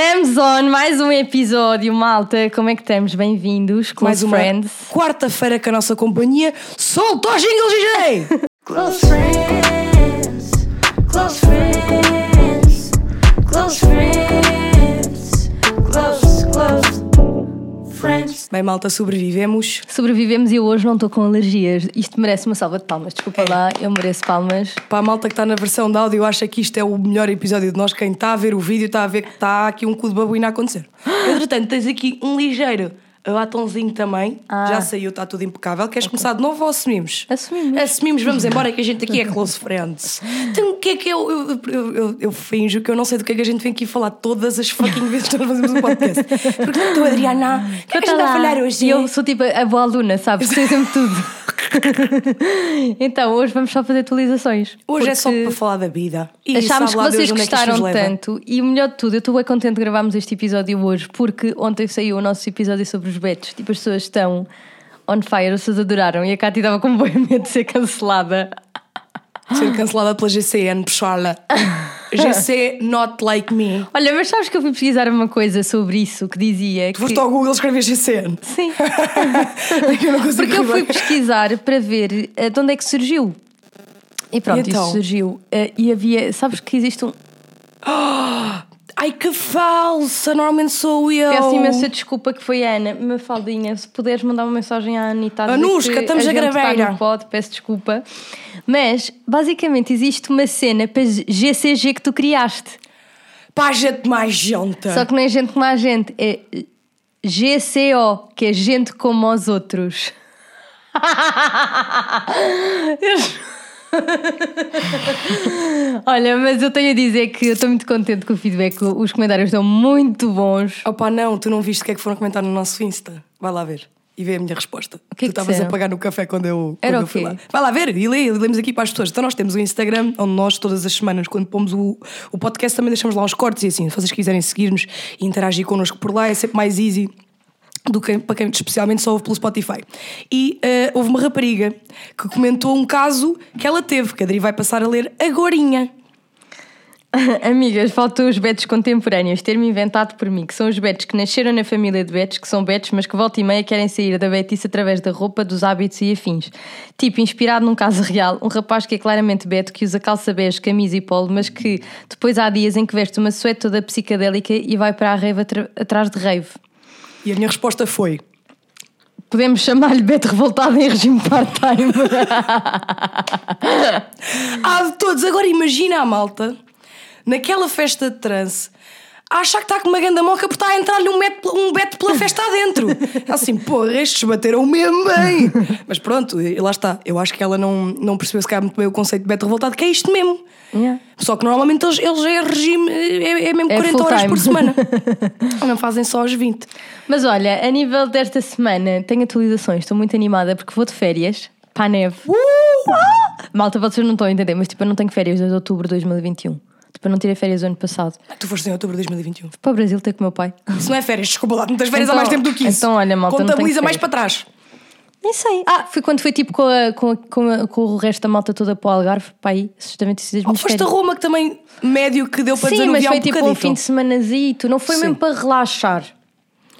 Estamos on mais um episódio, malta. Como é que estamos? Bem-vindos, close Mais uma friends. quarta-feira com a nossa companhia. Solta o jingle, DJ! Close friends, close friends, close friends, close, close friends. Bem, malta, sobrevivemos. Sobrevivemos e eu hoje não estou com alergias. Isto merece uma salva de palmas. Desculpa lá, eu mereço palmas. Para a malta que está na versão de áudio, acha que isto é o melhor episódio de nós. Quem está a ver o vídeo está a ver que está aqui um cu de babuína a acontecer. Entretanto, tens aqui um ligeiro batonzinho também. Ah. Já saiu, está tudo impecável. Queres começar de novo ou assumimos? Assumimos. Assumimos, vamos embora que a gente aqui é close friends. Então o que é que eu, eu, eu, eu, eu finjo que eu não sei do que é que a gente vem aqui falar todas as fucking vezes que nós fazemos um podcast. Porque tu, Adriana, o que é que a gente vai falar hoje? E eu sou tipo a boa aluna, sabes? Sei sempre tudo. então, hoje vamos só fazer atualizações. Hoje é só para falar da vida. E Achámos que vocês onde é que gostaram tanto e o melhor de tudo, eu estou bem contente de gravarmos este episódio hoje porque ontem saiu o nosso episódio sobre os betos. Tipo, as pessoas estão on fire, as pessoas adoraram e a Cátia estava com bem medo de ser cancelada. Ser cancelada pela GCN, pessoal. GC not like me. Olha, mas sabes que eu fui pesquisar uma coisa sobre isso que dizia Tu que... foste ao Google escrever GCN. Sim, eu porque eu fui pesquisar para ver eh, de onde é que surgiu. E pronto, E então? isso surgiu. Eh, e havia, sabes que existe um. Ai que falsa, normalmente sou eu. Peço imensa desculpa que foi a Ana. Mafaldinha, se puderes mandar uma mensagem à Anitta. a que estamos a está graveira. no pod, peço desculpa. Mas, basicamente, existe uma cena para GCG que tu criaste. Pá, gente mais gente. Só que não é gente como a gente, é GCO, que é gente como os outros. Olha, mas eu tenho a dizer que eu estou muito contente com o feedback, os comentários estão muito bons. Opa, não, tu não viste o que é que foram comentar no nosso Insta? Vai lá ver. E vê a minha resposta. que é que tu estavas a pagar no café quando eu, quando eu o fui lá. Vai lá ver e lê, lemos aqui para as pessoas. Então nós temos o Instagram, onde nós todas as semanas, quando pomos o, o podcast, também deixamos lá uns cortes e assim, se vocês quiserem seguir-nos e interagir connosco por lá, é sempre mais easy do que para quem especialmente só ouve pelo Spotify. E eh, houve uma rapariga que comentou um caso que ela teve, que a Adri vai passar a ler agorinha. Amigas, faltam os betos contemporâneos, ter-me inventado por mim, que são os betos que nasceram na família de betos, que são betos, mas que volta e meia querem sair da betice através da roupa, dos hábitos e afins. Tipo, inspirado num caso real, um rapaz que é claramente beto, que usa calça bege, camisa e polo, mas que depois há dias em que veste uma suéte toda psicadélica e vai para a rave atrás de rave. E a minha resposta foi: Podemos chamar-lhe Beto revoltado em regime part-time. Ah, de todos, agora imagina a malta naquela festa de trance. A achar que está com uma ganda moca porque está a entrar-lhe um beto, um beto pela festa adentro. Assim, porra, estes bateram mesmo bem. Mas pronto, lá está. Eu acho que ela não, não percebeu se calhar muito bem o conceito de beto revoltado, que é isto mesmo. Yeah. Só que normalmente eles, eles é regime, é, é mesmo É 40 horas full-time. por semana. não fazem só as 20. Mas olha, a nível desta semana, tenho atualizações, estou muito animada porque vou de férias para a neve. Uh! Malta, vocês não estão a entender, mas tipo, eu não tenho férias desde outubro de 2021. Tipo, eu não tirei férias o ano passado. Tu foste em outubro de 2021. Para o Brasil ter com o meu pai. Isso não é férias, desculpa lá, não tens férias há Então- mais tempo do que isso. então, olha, malta, Contabiliza mais para trás. Nem sei. Ah, foi quando foi tipo com, a- com, a- com, a- com o resto da malta toda para o Algarve. Pá, aí, justamente esses Oh, foste a. Roma que também médio que deu para Sim, mas foi um tipo um fim de semanazito. Não foi Sim. mesmo para relaxar.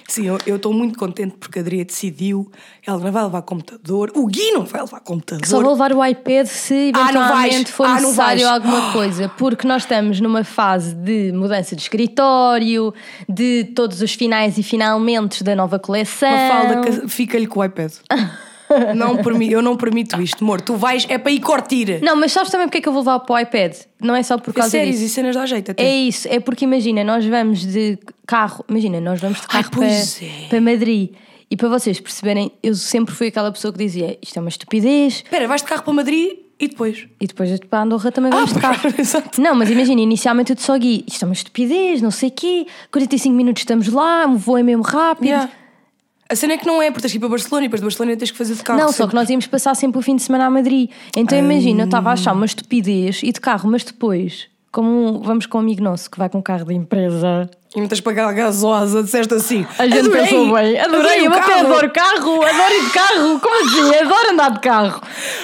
Sim, eu estou muito contente porque a Adria decidiu. Ela não vai levar computador. O Gui não vai levar computador. Só vou levar o iPad se Ah, eventualmente for Ah, necessário alguma coisa, porque nós estamos numa fase de mudança de escritório, de todos os finais e finalmente da nova coleção. Uma falda fica-lhe com o iPad. não permi eu não permito isto, amor. Tu vais, é para ir cortir. Não, mas sabes também porque é que eu vou levar para o iPad? Não é só por causa séries disso. e cenas dá jeito até. É isso, é porque imagina, nós vamos de carro, imagina, nós vamos de Ai, carro para, pois é. para Madrid. E para vocês perceberem, eu sempre fui aquela pessoa que dizia isto é uma estupidez, Espera, vais de carro para Madrid e depois? e depois para Andorra também vamos de carro. exato. Não, mas imagina, inicialmente eu te só gui, isto é uma estupidez, não sei o quê, 45 minutos estamos lá, o voo é mesmo rápido. Yeah. A cena é que não é, porque tens que ir para Barcelona e depois de Barcelona tens que fazer de carro. Não, só que nós íamos passar sempre o fim de semana a Madrid. Então imagina, eu estava a achar uma estupidez e de carro, mas depois, como vamos com um amigo nosso que vai com um carro de empresa, E muitas para gasosa, disseste assim. A gente adorei, pensou bem. Adorei, o eu até carro." adoro carro, adoro ir de carro. Como assim? Adoro andar de carro.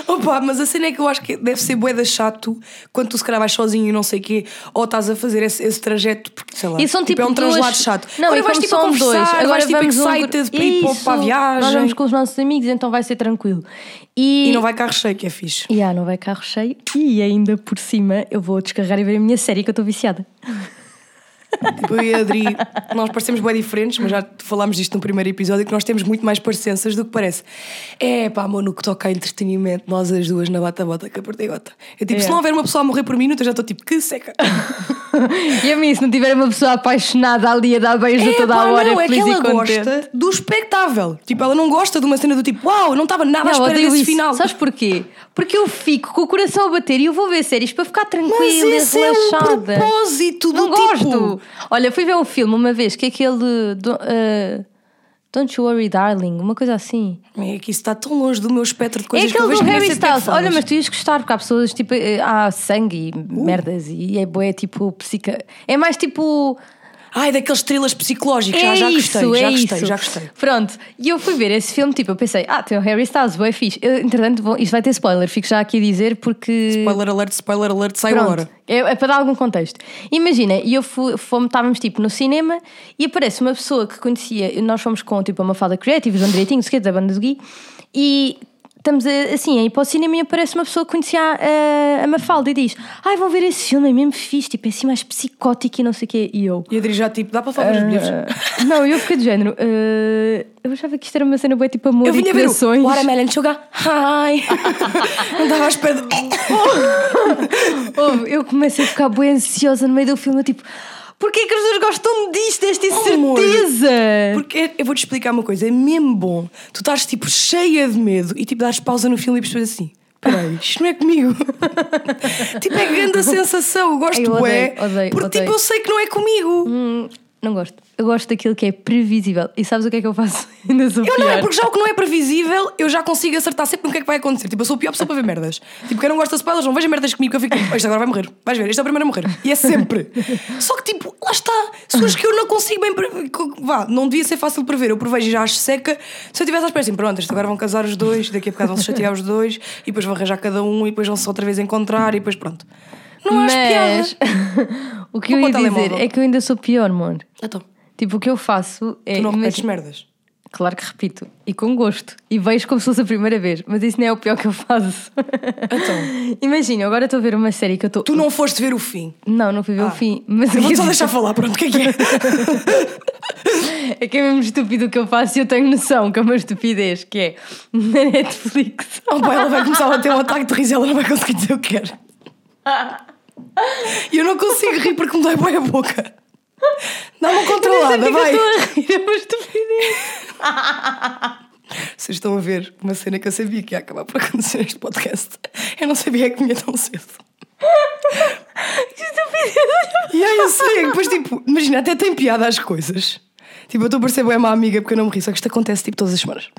Opa, mas a cena é que eu acho que deve ser boeda chato quando tu se calhar vais sozinho e não sei o quê, ou estás a fazer esse, esse trajeto, porque sei lá. E são tipo, é um duas... translado chato. Não, Agora e vais tipo a conversar, dois. Agora vais tipo vamos um excited para ir para- a viagem. Nós vamos com os nossos amigos, então vai ser tranquilo. E, E não vai carro cheio, que é fixe. E, ah, não vai carro cheio. E ainda por cima eu vou descarregar e ver a minha série que eu estou viciada. Tipo, eu e a Adri, nós parecemos bem diferentes, mas já falámos disto no primeiro episódio, que nós temos muito mais parecenças do que parece. É pá, amor, no que toca a entretenimento, nós as duas na bata-bota com a perdigota. Eu tipo, É. se não houver uma pessoa a morrer por minuto, eu já estou tipo, que seca. E a mim, se não tiver uma pessoa apaixonada ali a dar beijos a toda pá, a hora, não, é que feliz ela e contente. gosta do espectável. Tipo, ela não gosta de uma cena do tipo, uau, não estava nada à Não, espera odeio desse isso. final. Sabes porquê? Porque eu fico com o coração a bater e eu vou ver séries para ficar tranquila Mas e esse é um relaxada. propósito do não tipo. gosto. Olha, fui ver um filme uma vez que é aquele. do- uh, Don't You Worry Darling, uma coisa assim. É que isso está tão longe do meu espectro de coisas é que eu aquele vejo do Harry é Styles. Olha, mas tu ias gostar, porque há pessoas tipo. eh, Há sangue e Uh. merdas e é boé tipo psica. É mais tipo. Ai, daqueles thrillers psicológicos, já, é já isso, gostei, já é gostei, isso. já gostei. Pronto, e eu fui ver esse filme, tipo, eu pensei, ah, tem o Harry Styles, boé fixe. Eu, entretanto, vou- isto vai ter spoiler, fico já aqui a dizer porque. Spoiler alert, spoiler alert, sai Pronto, agora. é, é para dar algum contexto. Imagina, e eu fui, fomos, estávamos tipo no cinema e aparece uma pessoa que conhecia, nós fomos com tipo a Mafalda Creative, o João Direitinho, que da banda do Gui, e estamos a- assim a ir para o cinema e aparece uma pessoa que conhecia a, a Mafalda e diz: Ai, vão ver esse filme, é mesmo fixe, tipo, é assim mais psicótico e não sei o quê. E eu. E a Adri já tipo, dá para falar dos bilhetes? "Ah." não, eu fiquei do género. "Ah, eu achava que isto era uma cena boa tipo amor Eu e vinha ver o. Watermelon Sugar High. não estava à espera de... Eu começo a ficar bem ansiosa no meio do filme, tipo, porquê que as pessoas gostam disto, desta amor. incerteza? Porque eu vou-te explicar uma coisa, é mesmo bom. Tu estás tipo cheia de medo e tipo dás pausa no filme e percebes assim. Peraí, isto não é comigo. tipo, é grande a sensação. Eu gosto, Ai, eu odeio, odeio, Porque odeio. tipo, eu sei que não é comigo. Hum, não gosto. Eu gosto daquilo que é previsível. E sabes o que é que eu faço? Ainda sou Eu não, é porque já o que não é previsível, eu já consigo acertar sempre no que é que vai acontecer. Tipo, eu sou a pior pessoa para ver merdas. Tipo, quem não gosta de spoilers, não veja merdas comigo, que eu fico tipo, este agora vai morrer. Vais ver, este é o primeiro a morrer. E é sempre. Só que, tipo, lá está. Pessoas que eu não consigo bem prever. Vá, não devia ser fácil de prever. Eu prevejo e já acho seca. Se eu tivesse à espera assim, pronto, este agora vão casar os dois, daqui a bocado vão se chatear os dois, e depois vão arranjar cada um, e depois vão se outra vez encontrar, e depois pronto. Não Mas o que eu Vou ia para o dizer telemóvel. é que eu ainda sou pior, amor. Então, Tipo, o que eu faço é. tu não repetes imagina- merdas. Claro que repito. E com gosto. E vejo como se fosse a primeira vez. Mas isso não é o pior que eu faço. Então, Imagina, agora estou a ver uma série que eu estou. tu não foste ver o fim. Não, não fui ver o fim. Mas Eu vou só eu deixar falar, pronto, o que é que é? É que é mesmo estúpido o que eu faço e eu tenho noção que é uma estupidez, que é na Netflix. Oh, pá, ela vai começar a ter um ataque de riso e ela não vai conseguir dizer o que quer. E eu não consigo rir porque me dói bem a boca. Dá uma controlada, Eu vai. estou a rir, é uma estupidez. Vocês estão a ver uma cena que eu sabia que ia acabar por acontecer neste podcast. Eu não sabia que vinha tão cedo. Que estupidez. E aí eu sei, depois tipo, imagina, até tem piada às coisas. Tipo, eu estou a perceber é uma amiga porque eu não me ri, só que isto acontece tipo todas as semanas.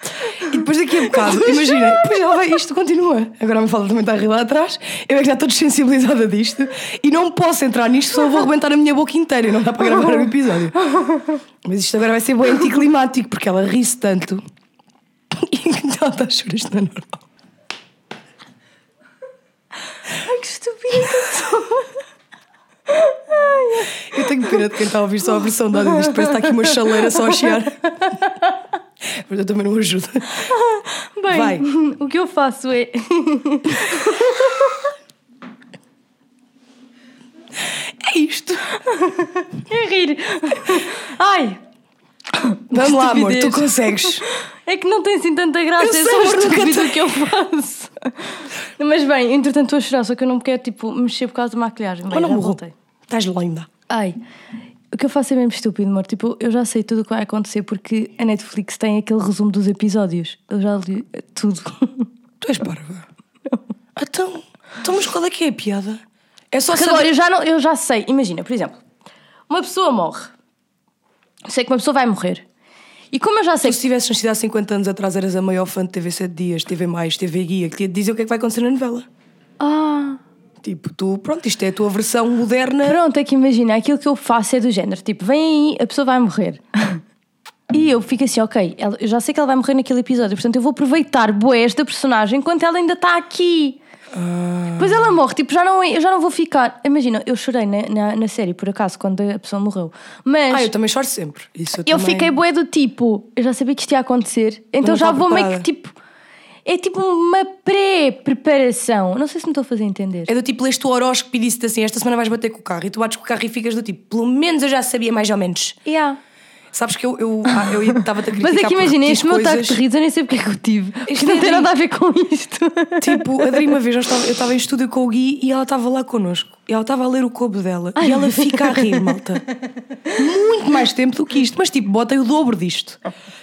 E depois daqui a bocado, imagina, depois ela vai, isto continua. Agora me fala também está a rir lá atrás. Eu é que já estou desensibilizada disto e não posso entrar nisto, senão vou arrebentar a minha boca inteira e não dá para gravar o episódio. Mas isto agora vai ser bem anticlimático porque ela ri-se tanto. E ela está a chorar, isto não é normal. Ai, que estupidez. Eu tenho pena de quem está a ouvir só a versão dada disto. Parece que está aqui uma chaleira só a chiar. Mas eu também não ajudo. Bem, Vai. o que eu faço é. É isto. é rir. Ai! Vamos lá, amor, tu consegues. É que não tem assim tanta graça, Eu é só mas nunca que eu faço. Mas bem, entretanto estou a chorar, só que eu não quero tipo mexer por causa da maquilhagem. Bem, não já morro. voltei. Estás linda. Ai, o que eu faço é mesmo estúpido, amor. Tipo, eu já sei tudo o que vai acontecer porque a Netflix tem aquele resumo dos episódios. Eu já li tudo. Tu és parva. Então, então, mas qual é que é a piada? É só Porque saber... agora eu já, não, eu já sei. Imagina, por exemplo, uma pessoa morre. Sei que uma pessoa vai morrer. E como eu já sei Tu, se tivesses nascido há 50 anos atrás, eras a maior fã de TV 7 Dias, TV Mais, TV Guia, que tinha de dizer o que é que vai acontecer na novela. Ah, Tipo, tu, pronto, isto é a tua versão moderna. Pronto, é que imagina, aquilo que eu faço é do género, tipo, vem aí, a pessoa vai morrer. E eu fico assim, ok, eu já sei que ela vai morrer naquele episódio, portanto eu vou aproveitar bué esta personagem enquanto ela ainda está aqui. Depois ela morre, tipo, já não, eu já não vou ficar. Imagina, eu chorei na, na, na série, por acaso, quando a pessoa morreu. Mas Ah, eu também choro sempre. Isso eu, eu também... fiquei bué do tipo, eu já sabia que isto ia acontecer, então não já vou meio que preparada. tipo. É tipo uma pré-preparação. Não sei se me estou a fazer entender. É do tipo, leste o horóscopo e disse assim: esta semana vais bater com o carro. E tu bates com o carro e ficas do tipo, pelo menos eu já sabia mais ou menos. Yeah. Sabes que eu eu ah, eu estava-te a criticar Mas é que repetir este meu coisas. de risos, eu nem sei porque é que eu tive. Isto não é tem rir. nada a ver com isto. Tipo, a Dri uma vez eu estava, eu estava em estúdio com o Gui e ela estava lá connosco. E ela estava a ler o cobo dela. e ela fica a rir, malta. Muito mais tempo do que isto. Mas tipo, bota o dobro disto.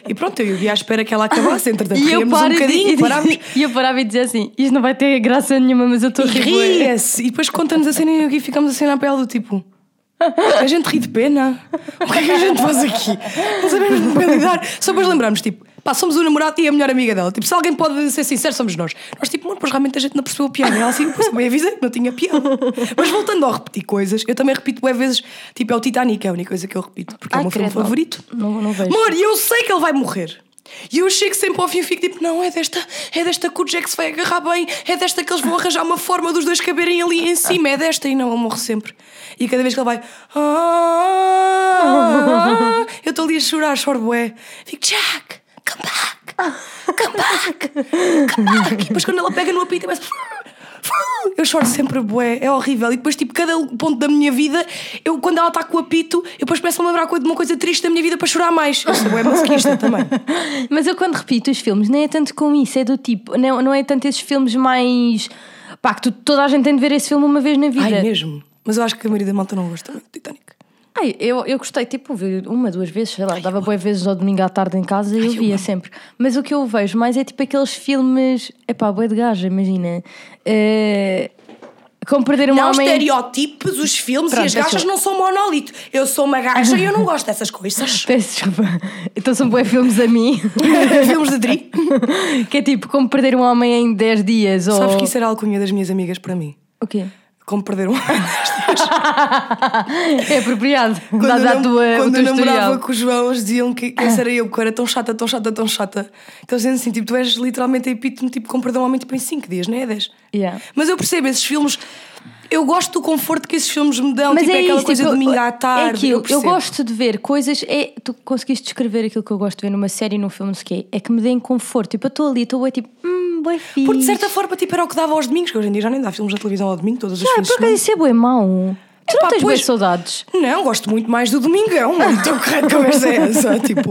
E pronto, eu e o Gui à espera que ela acabasse. Entretanto, E ríamos um e, bocadinho, e, parámos. e eu parava e dizia assim: Isto não vai ter graça nenhuma, mas eu estou a E rir. bué." ria-se. E depois conta-nos a cena e e o Gui ficamos assim na pele do tipo. A gente ri de pena. O que é que a gente faz aqui? Não sabemos bem lidar. Só depois lembramos, tipo, pá, somos o namorado e a melhor amiga dela. Tipo, se alguém pode ser sincero, somos nós. Nós, tipo, mano, pois realmente a gente não percebeu a piada. E ela assim, pois também avisei que não tinha piada. Mas voltando a repetir coisas, eu também repito bué vezes, tipo, é o Titanic, é a única coisa que eu repito, porque é o meu filme favorito. Não, não vejo. Amor, e eu sei que ele vai morrer. E eu chego sempre ao fim e fico tipo, não, é desta, é desta que o Jack se vai agarrar bem, é desta que eles vão arranjar uma forma dos dois caberem ali em cima, é desta, e não, ele morre sempre. E cada vez que ele vai, "Ah", eu estou ali a chorar, choro bué. Fico, Jack, come back, come back, come back. E depois quando ela pega no apito, eu. Eu choro sempre bué, é horrível. E depois, tipo, cada ponto da minha vida, eu, quando ela está com o apito, eu depois começo a lembrar de uma coisa triste da minha vida para chorar mais. Eu sou bué masoquista também. Mas eu quando repito os filmes, nem é tanto com isso, é do tipo, não, não é tanto esses filmes mais. pá, que tu- toda a gente tem de ver esse filme uma vez na vida. Ai, mesmo. Mas eu acho que a maioria da malta não gosta muito do Titanic. Ai, eu, eu gostei, tipo, vi uma, duas vezes, sei lá, dava boas vezes ao domingo à tarde em casa e eu via sempre. Mas o que eu vejo mais é tipo aqueles filmes, epá, bué de gaja, imagina. eh, como perder um Não homem. estereótipos, os filmes Pronto, e as gajas não são monólito. Eu sou uma gaja e eu não gosto dessas coisas. Peço desculpa. Então são bué filmes a mim. filmes de Dri. que é tipo como perder um homem em 10 dias. Ou... Sabes que isso era a alcunha das minhas amigas para mim. O quê? Como perder um É apropriado. Quando Dada eu, a tua, quando eu namorava historial. com o João, eles diziam que, que essa era eu, que eu era tão chata, tão chata, tão chata. Que eles diziam assim: tipo, tu és literalmente a epítome, tipo, como perder um homem tipo, em 5 dias, não é 10. Yeah. Mas eu percebo, esses filmes. Eu gosto do conforto que esses filmes me dão, Mas tipo, é, aquela isso, coisa tipo, de domingo à É tarde. aquilo, eu, percebo. gosto de ver coisas. É, tu conseguiste descrever aquilo que eu gosto de ver numa série, num filme, não sei o quê. É que me deem conforto. Tipo, eu estou ali, estou tipo, hum, bué fixe. Porque de certa forma, tipo, era o que dava aos domingos, que hoje em dia já nem dá filmes na televisão ao domingo, todas as Ah, fins de por acaso semana. isso é bué mau. Tu Epá, não tens pois- bué saudades. Não, gosto muito mais do Domingão. Raio de conversa é essa? Tipo,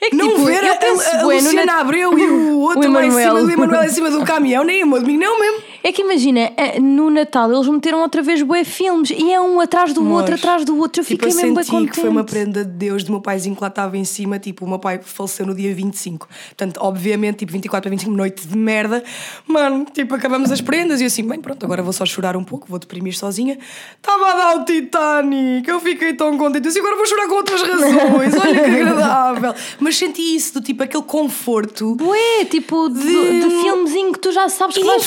É que, não tipo, ver eu a, penso a, a bué no Luciana Nat- Abreu e o outro O lá em cima, o Emanuel em cima do caminhão, nem o meu domingo, não mesmo. É que imagina, eh, no Natal eles meteram outra vez bué filmes e é um atrás do outro, Mas, atrás do outro. Eu tipo, fiquei eu mesmo contente. que foi uma prenda de Deus do meu paizinho que lá estava em cima. Tipo, o meu pai faleceu no dia 25. Portanto, obviamente, tipo, 24 a 25, noite de merda. Mano, tipo, acabamos as prendas e assim, bem, pronto, agora vou só chorar um pouco, vou deprimir sozinha. Estava a dar o Titanic, eu fiquei tão contente. Eu assim, agora vou chorar com outras razões, olha que agradável. Mas senti isso, do tipo, aquele conforto. Bué, tipo, de, De- de filmezinho que tu já sabes que vais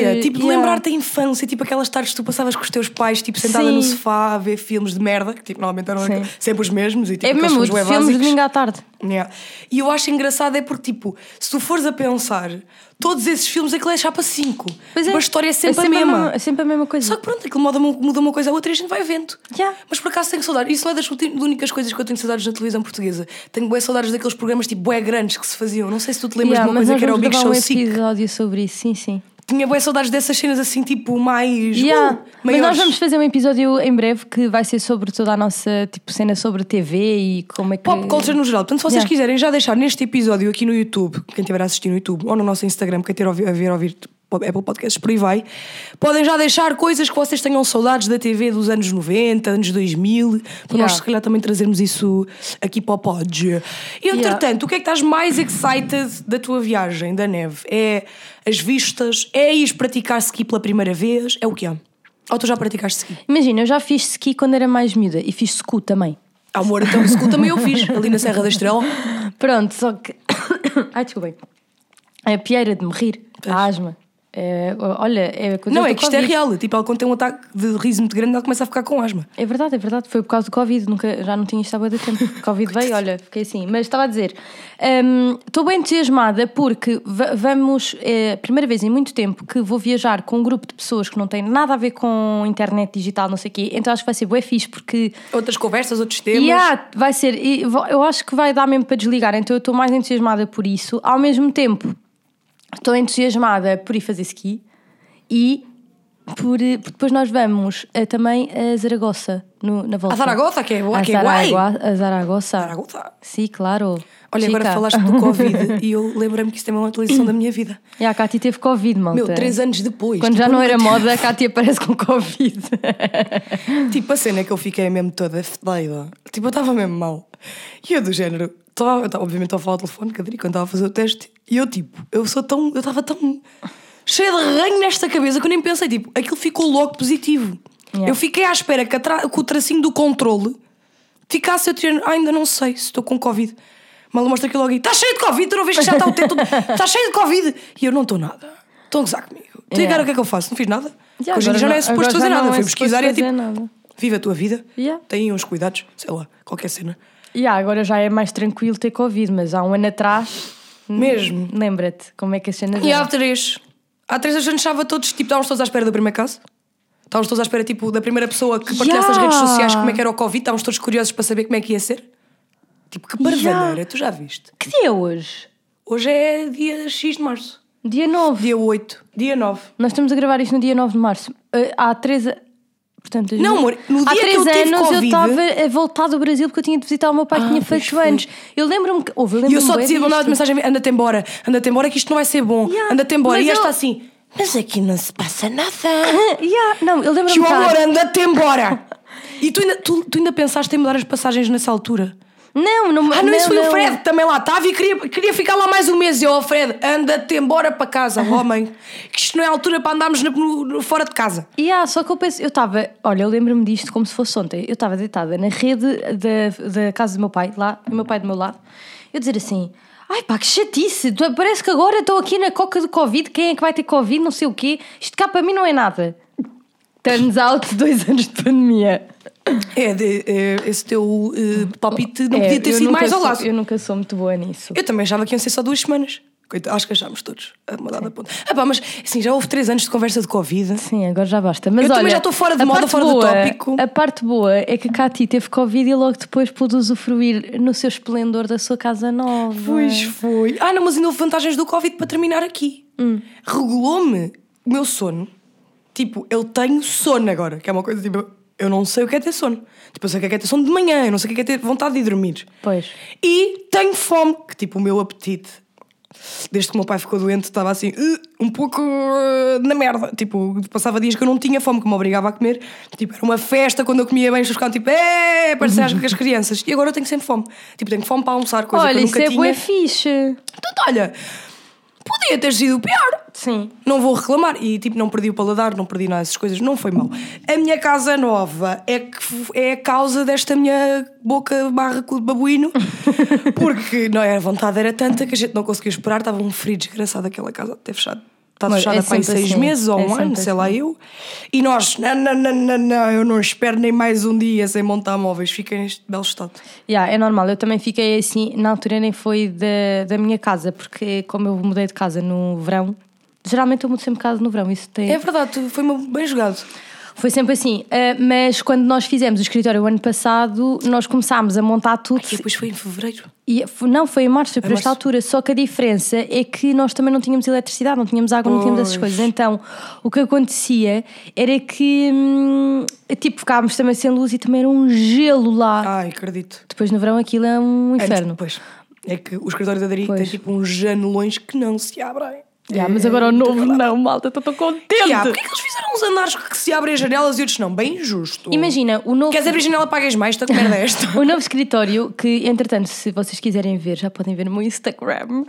infância, tipo, de Yeah. lembrar-te da infância, tipo aquelas tardes que tu passavas com os teus pais, tipo, sentada Sim. no sofá a ver filmes de merda, que tipo, normalmente eram Sim. sempre os mesmos e tipo, É mesmo, filmes filmes de domingo à tarde. Yeah. E eu acho engraçado é porque, tipo, se tu fores a pensar, todos esses filmes aquilo é chapa 5. Pois é. a história é sempre, é a mesma. É sempre a mesma coisa. Só que pronto, aquilo muda, muda uma coisa a outra e a gente vai vendo. Yeah. Mas por acaso tenho saudades. Isso não é das únicas coisas que eu tenho saudades na televisão portuguesa. Tenho boas saudades daqueles programas tipo bué grandes que se faziam. Não sei se tu te lembras Yeah, de uma coisa que era o Big Show um Sick. episódio sobre isso, sim, sim. Tinha boas saudades dessas cenas assim, tipo, mais. Yeah. uh, Mas nós vamos fazer um episódio em breve que vai ser sobre toda a nossa tipo, cena sobre TV e como é que. Pop culture no geral. Portanto, se vocês Yeah. quiserem já deixar neste episódio aqui no YouTube, quem estiver a assistir no YouTube, ou no nosso Instagram, quem estiver a ver, a ouvir Apple Podcasts, por aí vai, podem já deixar coisas que vocês tenham saudades da TV dos anos 90, anos 2000, para nós Yeah. se calhar também trazermos isso aqui para o Pod. E entretanto, o que é que estás mais excited da tua viagem, da neve? É as vistas? É ir praticar ski pela primeira vez? É o que é? Ou tu já praticaste ski? Imagina, eu já fiz ski quando era mais miúda e fiz scu também. Amor, então o ski também eu fiz, ali na Serra da Estrela. Pronto, só que. Ai, desculpem. A pieira de me rir, a asma. É, olha, é Não, é que isto é Covid. real. Tipo, ela quando tem um ataque de riso muito grande, ela começa a ficar com asma. É verdade, é verdade. Foi por causa do Covid. Nunca, já não tinha estado há tempo. Covid veio, olha, fiquei assim. Mas estava a dizer, hum, estou bem entusiasmada porque va- vamos, é a primeira vez em muito tempo que vou viajar com um grupo de pessoas que não tem nada a ver com internet digital, não sei o quê. Então acho que vai ser bué fixe porque Outras conversas, outros temas. Há, vai ser, e eu acho que vai dar mesmo para desligar, então eu estou mais entusiasmada por isso. Ao mesmo tempo, estou entusiasmada por ir fazer ski e por, porque depois nós vamos eh, também a Zaragoza no, na volta. A Zaragoza, que é, A que é guai. A Zaragoza. Zaragoza. Sim, claro. Olha, agora Chica. falaste do Covid e eu lembrei-me que isso também é uma atualização da minha vida. E a Cátia teve Covid, malta. Meu, três anos depois. Quando tipo, já não era moda, a Cátia aparece com Covid. Tipo, a cena que eu fiquei mesmo toda fedida. Tipo, eu estava mesmo mal. E eu do género, tava, eu tava, obviamente estava a falar ao telefone, Cadri, quando estava a fazer o teste, e eu tipo, eu sou tão, eu estava tão cheia de ranho nesta cabeça que eu nem pensei, tipo, aquilo ficou logo positivo. Yeah. Eu fiquei à espera que, tra- que o tracinho do controle ficasse a ter, ah, ainda não sei se estou com Covid. Mal mostra aquilo logo e está cheio de Covid, tu não vês que já está o teto, está cheio de Covid. E eu não estou nada. Estão a gozar comigo. Então, e Yeah. agora o que é que eu faço? Não fiz nada. Já, Hoje em dia agora já não é suposto fazer nada. é Fui suposto pesquisar e é tipo, nada. viva a tua vida, Yeah. tem uns cuidados, sei lá, qualquer cena. E ah, agora já é mais tranquilo ter Covid, mas há um ano atrás. Mesmo. Lembra-te como é que as cenas E há três. Há três a gente estava todos, tipo, estávamos todos à espera do primeiro caso. Estávamos todos à espera, tipo, da primeira pessoa que partilhasse Yeah. redes sociais como é que era o Covid. Estávamos todos curiosos para saber como é que ia ser. Tipo, que barulheira, tu já viste? Que dia é hoje? Hoje é dia X de março. Dia 9. Dia 8. Dia 9. Nós estamos a gravar isto no dia 9 de março. Uh, há três. Portanto, Não, amor, no há dia que três eu tive anos eu Covid- estava a voltar do Brasil porque eu tinha de visitar o meu pai que Ah, tinha feito anos. Eu lembro-me que. Ouve, eu E eu só dizia, mandava mensagem, anda-te embora, anda-te embora que isto não vai ser bom, Yeah, anda-te embora. E esta eu- assim, mas aqui não se passa nada. Yeah, não, eu lembro-me estar- amor, anda-te embora! E tu ainda, tu, tu ainda pensaste em mudar as passagens nessa altura? Não, não, Ah, não, isso foi não. o Fred também lá estava e queria, queria ficar lá mais um mês. E eu, oh, Fred, anda-te embora para casa, homem. Que isto não é a altura para andarmos no- no- fora de casa. E ah, só que eu penso, eu estava, olha, eu lembro-me disto como se fosse ontem. Eu estava deitada na rede da, da casa do meu pai, lá, o meu pai do meu lado, eu dizer assim: ai pá, que chatice, parece que agora estou aqui na coca do Covid, quem é que vai ter Covid, não sei o quê, isto cá para mim não é nada. Turns out, dois anos de pandemia. É, de- é, esse teu eh, palpite não É, podia ter eu sido mais ao laço. Eu nunca sou muito boa nisso. Eu também achava que iam ser só duas semanas. Coitado, acho que achámos todos a uma dada ponta. Ah, pá, mas assim, já houve três anos de conversa de Covid. Sim, agora já basta. Mas Eu também olha, já estou fora de moda, fora do boa- tópico. A parte boa é que a Cati teve Covid e logo depois pôde usufruir no seu esplendor da sua casa nova. Pois foi. Ah, não, mas ainda houve vantagens do Covid para terminar aqui. Hum. Regulou-me o meu sono. Tipo, eu tenho sono agora, que é uma coisa tipo, eu não sei o que é ter sono. Tipo, eu sei o que é ter sono de manhã, eu não sei o que é ter vontade de ir dormir. Pois. E tenho fome, que tipo, o meu apetite, desde que o meu pai ficou doente, estava assim, "Uh, um pouco uh, na merda. Tipo, passava dias que eu não tinha fome, que me obrigava a comer. Tipo, era uma festa quando eu comia bem, pessoas ficavam tipo, é, parecia as as crianças. E agora eu tenho sempre fome. Tipo, tenho fome para almoçar, coisa que Olha, eu isso nunca é tinha. bué fixe. Portanto, olha, podia ter sido pior. Sim. Não vou reclamar. E tipo, não perdi o paladar, não perdi nada dessas coisas, não foi mal. A minha casa nova é, que é a causa desta minha boca barra cu de babuíno. Porque não é, a vontade era tanta que a gente não conseguia esperar. Estava um frio desgraçado aquela casa ter fechado. Está Mas fechada é para aí sempre seis assim. meses ou É um ano, sei lá assim. eu. E nós, não, não, não, não, não, eu não espero nem mais um dia sem montar móveis. Fiquei neste belo estado. Yeah, é normal, eu também fiquei assim, na altura nem foi da, da minha casa, porque como eu mudei de casa no verão, geralmente eu mudo sempre casa no verão, isso tem, É verdade, foi bem jogado. Foi sempre assim. Ah, mas quando nós fizemos o escritório o ano passado, nós começámos a montar tudo. E depois foi em fevereiro. E, não, foi em março, foi por esta março. altura. Só que a diferença é que nós também não tínhamos eletricidade, não tínhamos água, não tínhamos essas coisas. Então, o que acontecia era que, hum, tipo, ficávamos também sem luz e também era um gelo lá. Ai, acredito. Depois no verão aquilo é um É, inferno. pois. É que o escritório da Dari tem tipo uns janelões que não se abrem. Yeah, É mas agora o novo agradável. não, malta, estou tão contente. Yeah, Porquê é que eles fizeram uns andares que se abrem as janelas e outros não? Bem justo. Imagina, o novo. Queres abrir a janela, pagas mais? Tá que merda é esta? O novo escritório, que entretanto, se vocês quiserem ver, já podem ver no meu Instagram.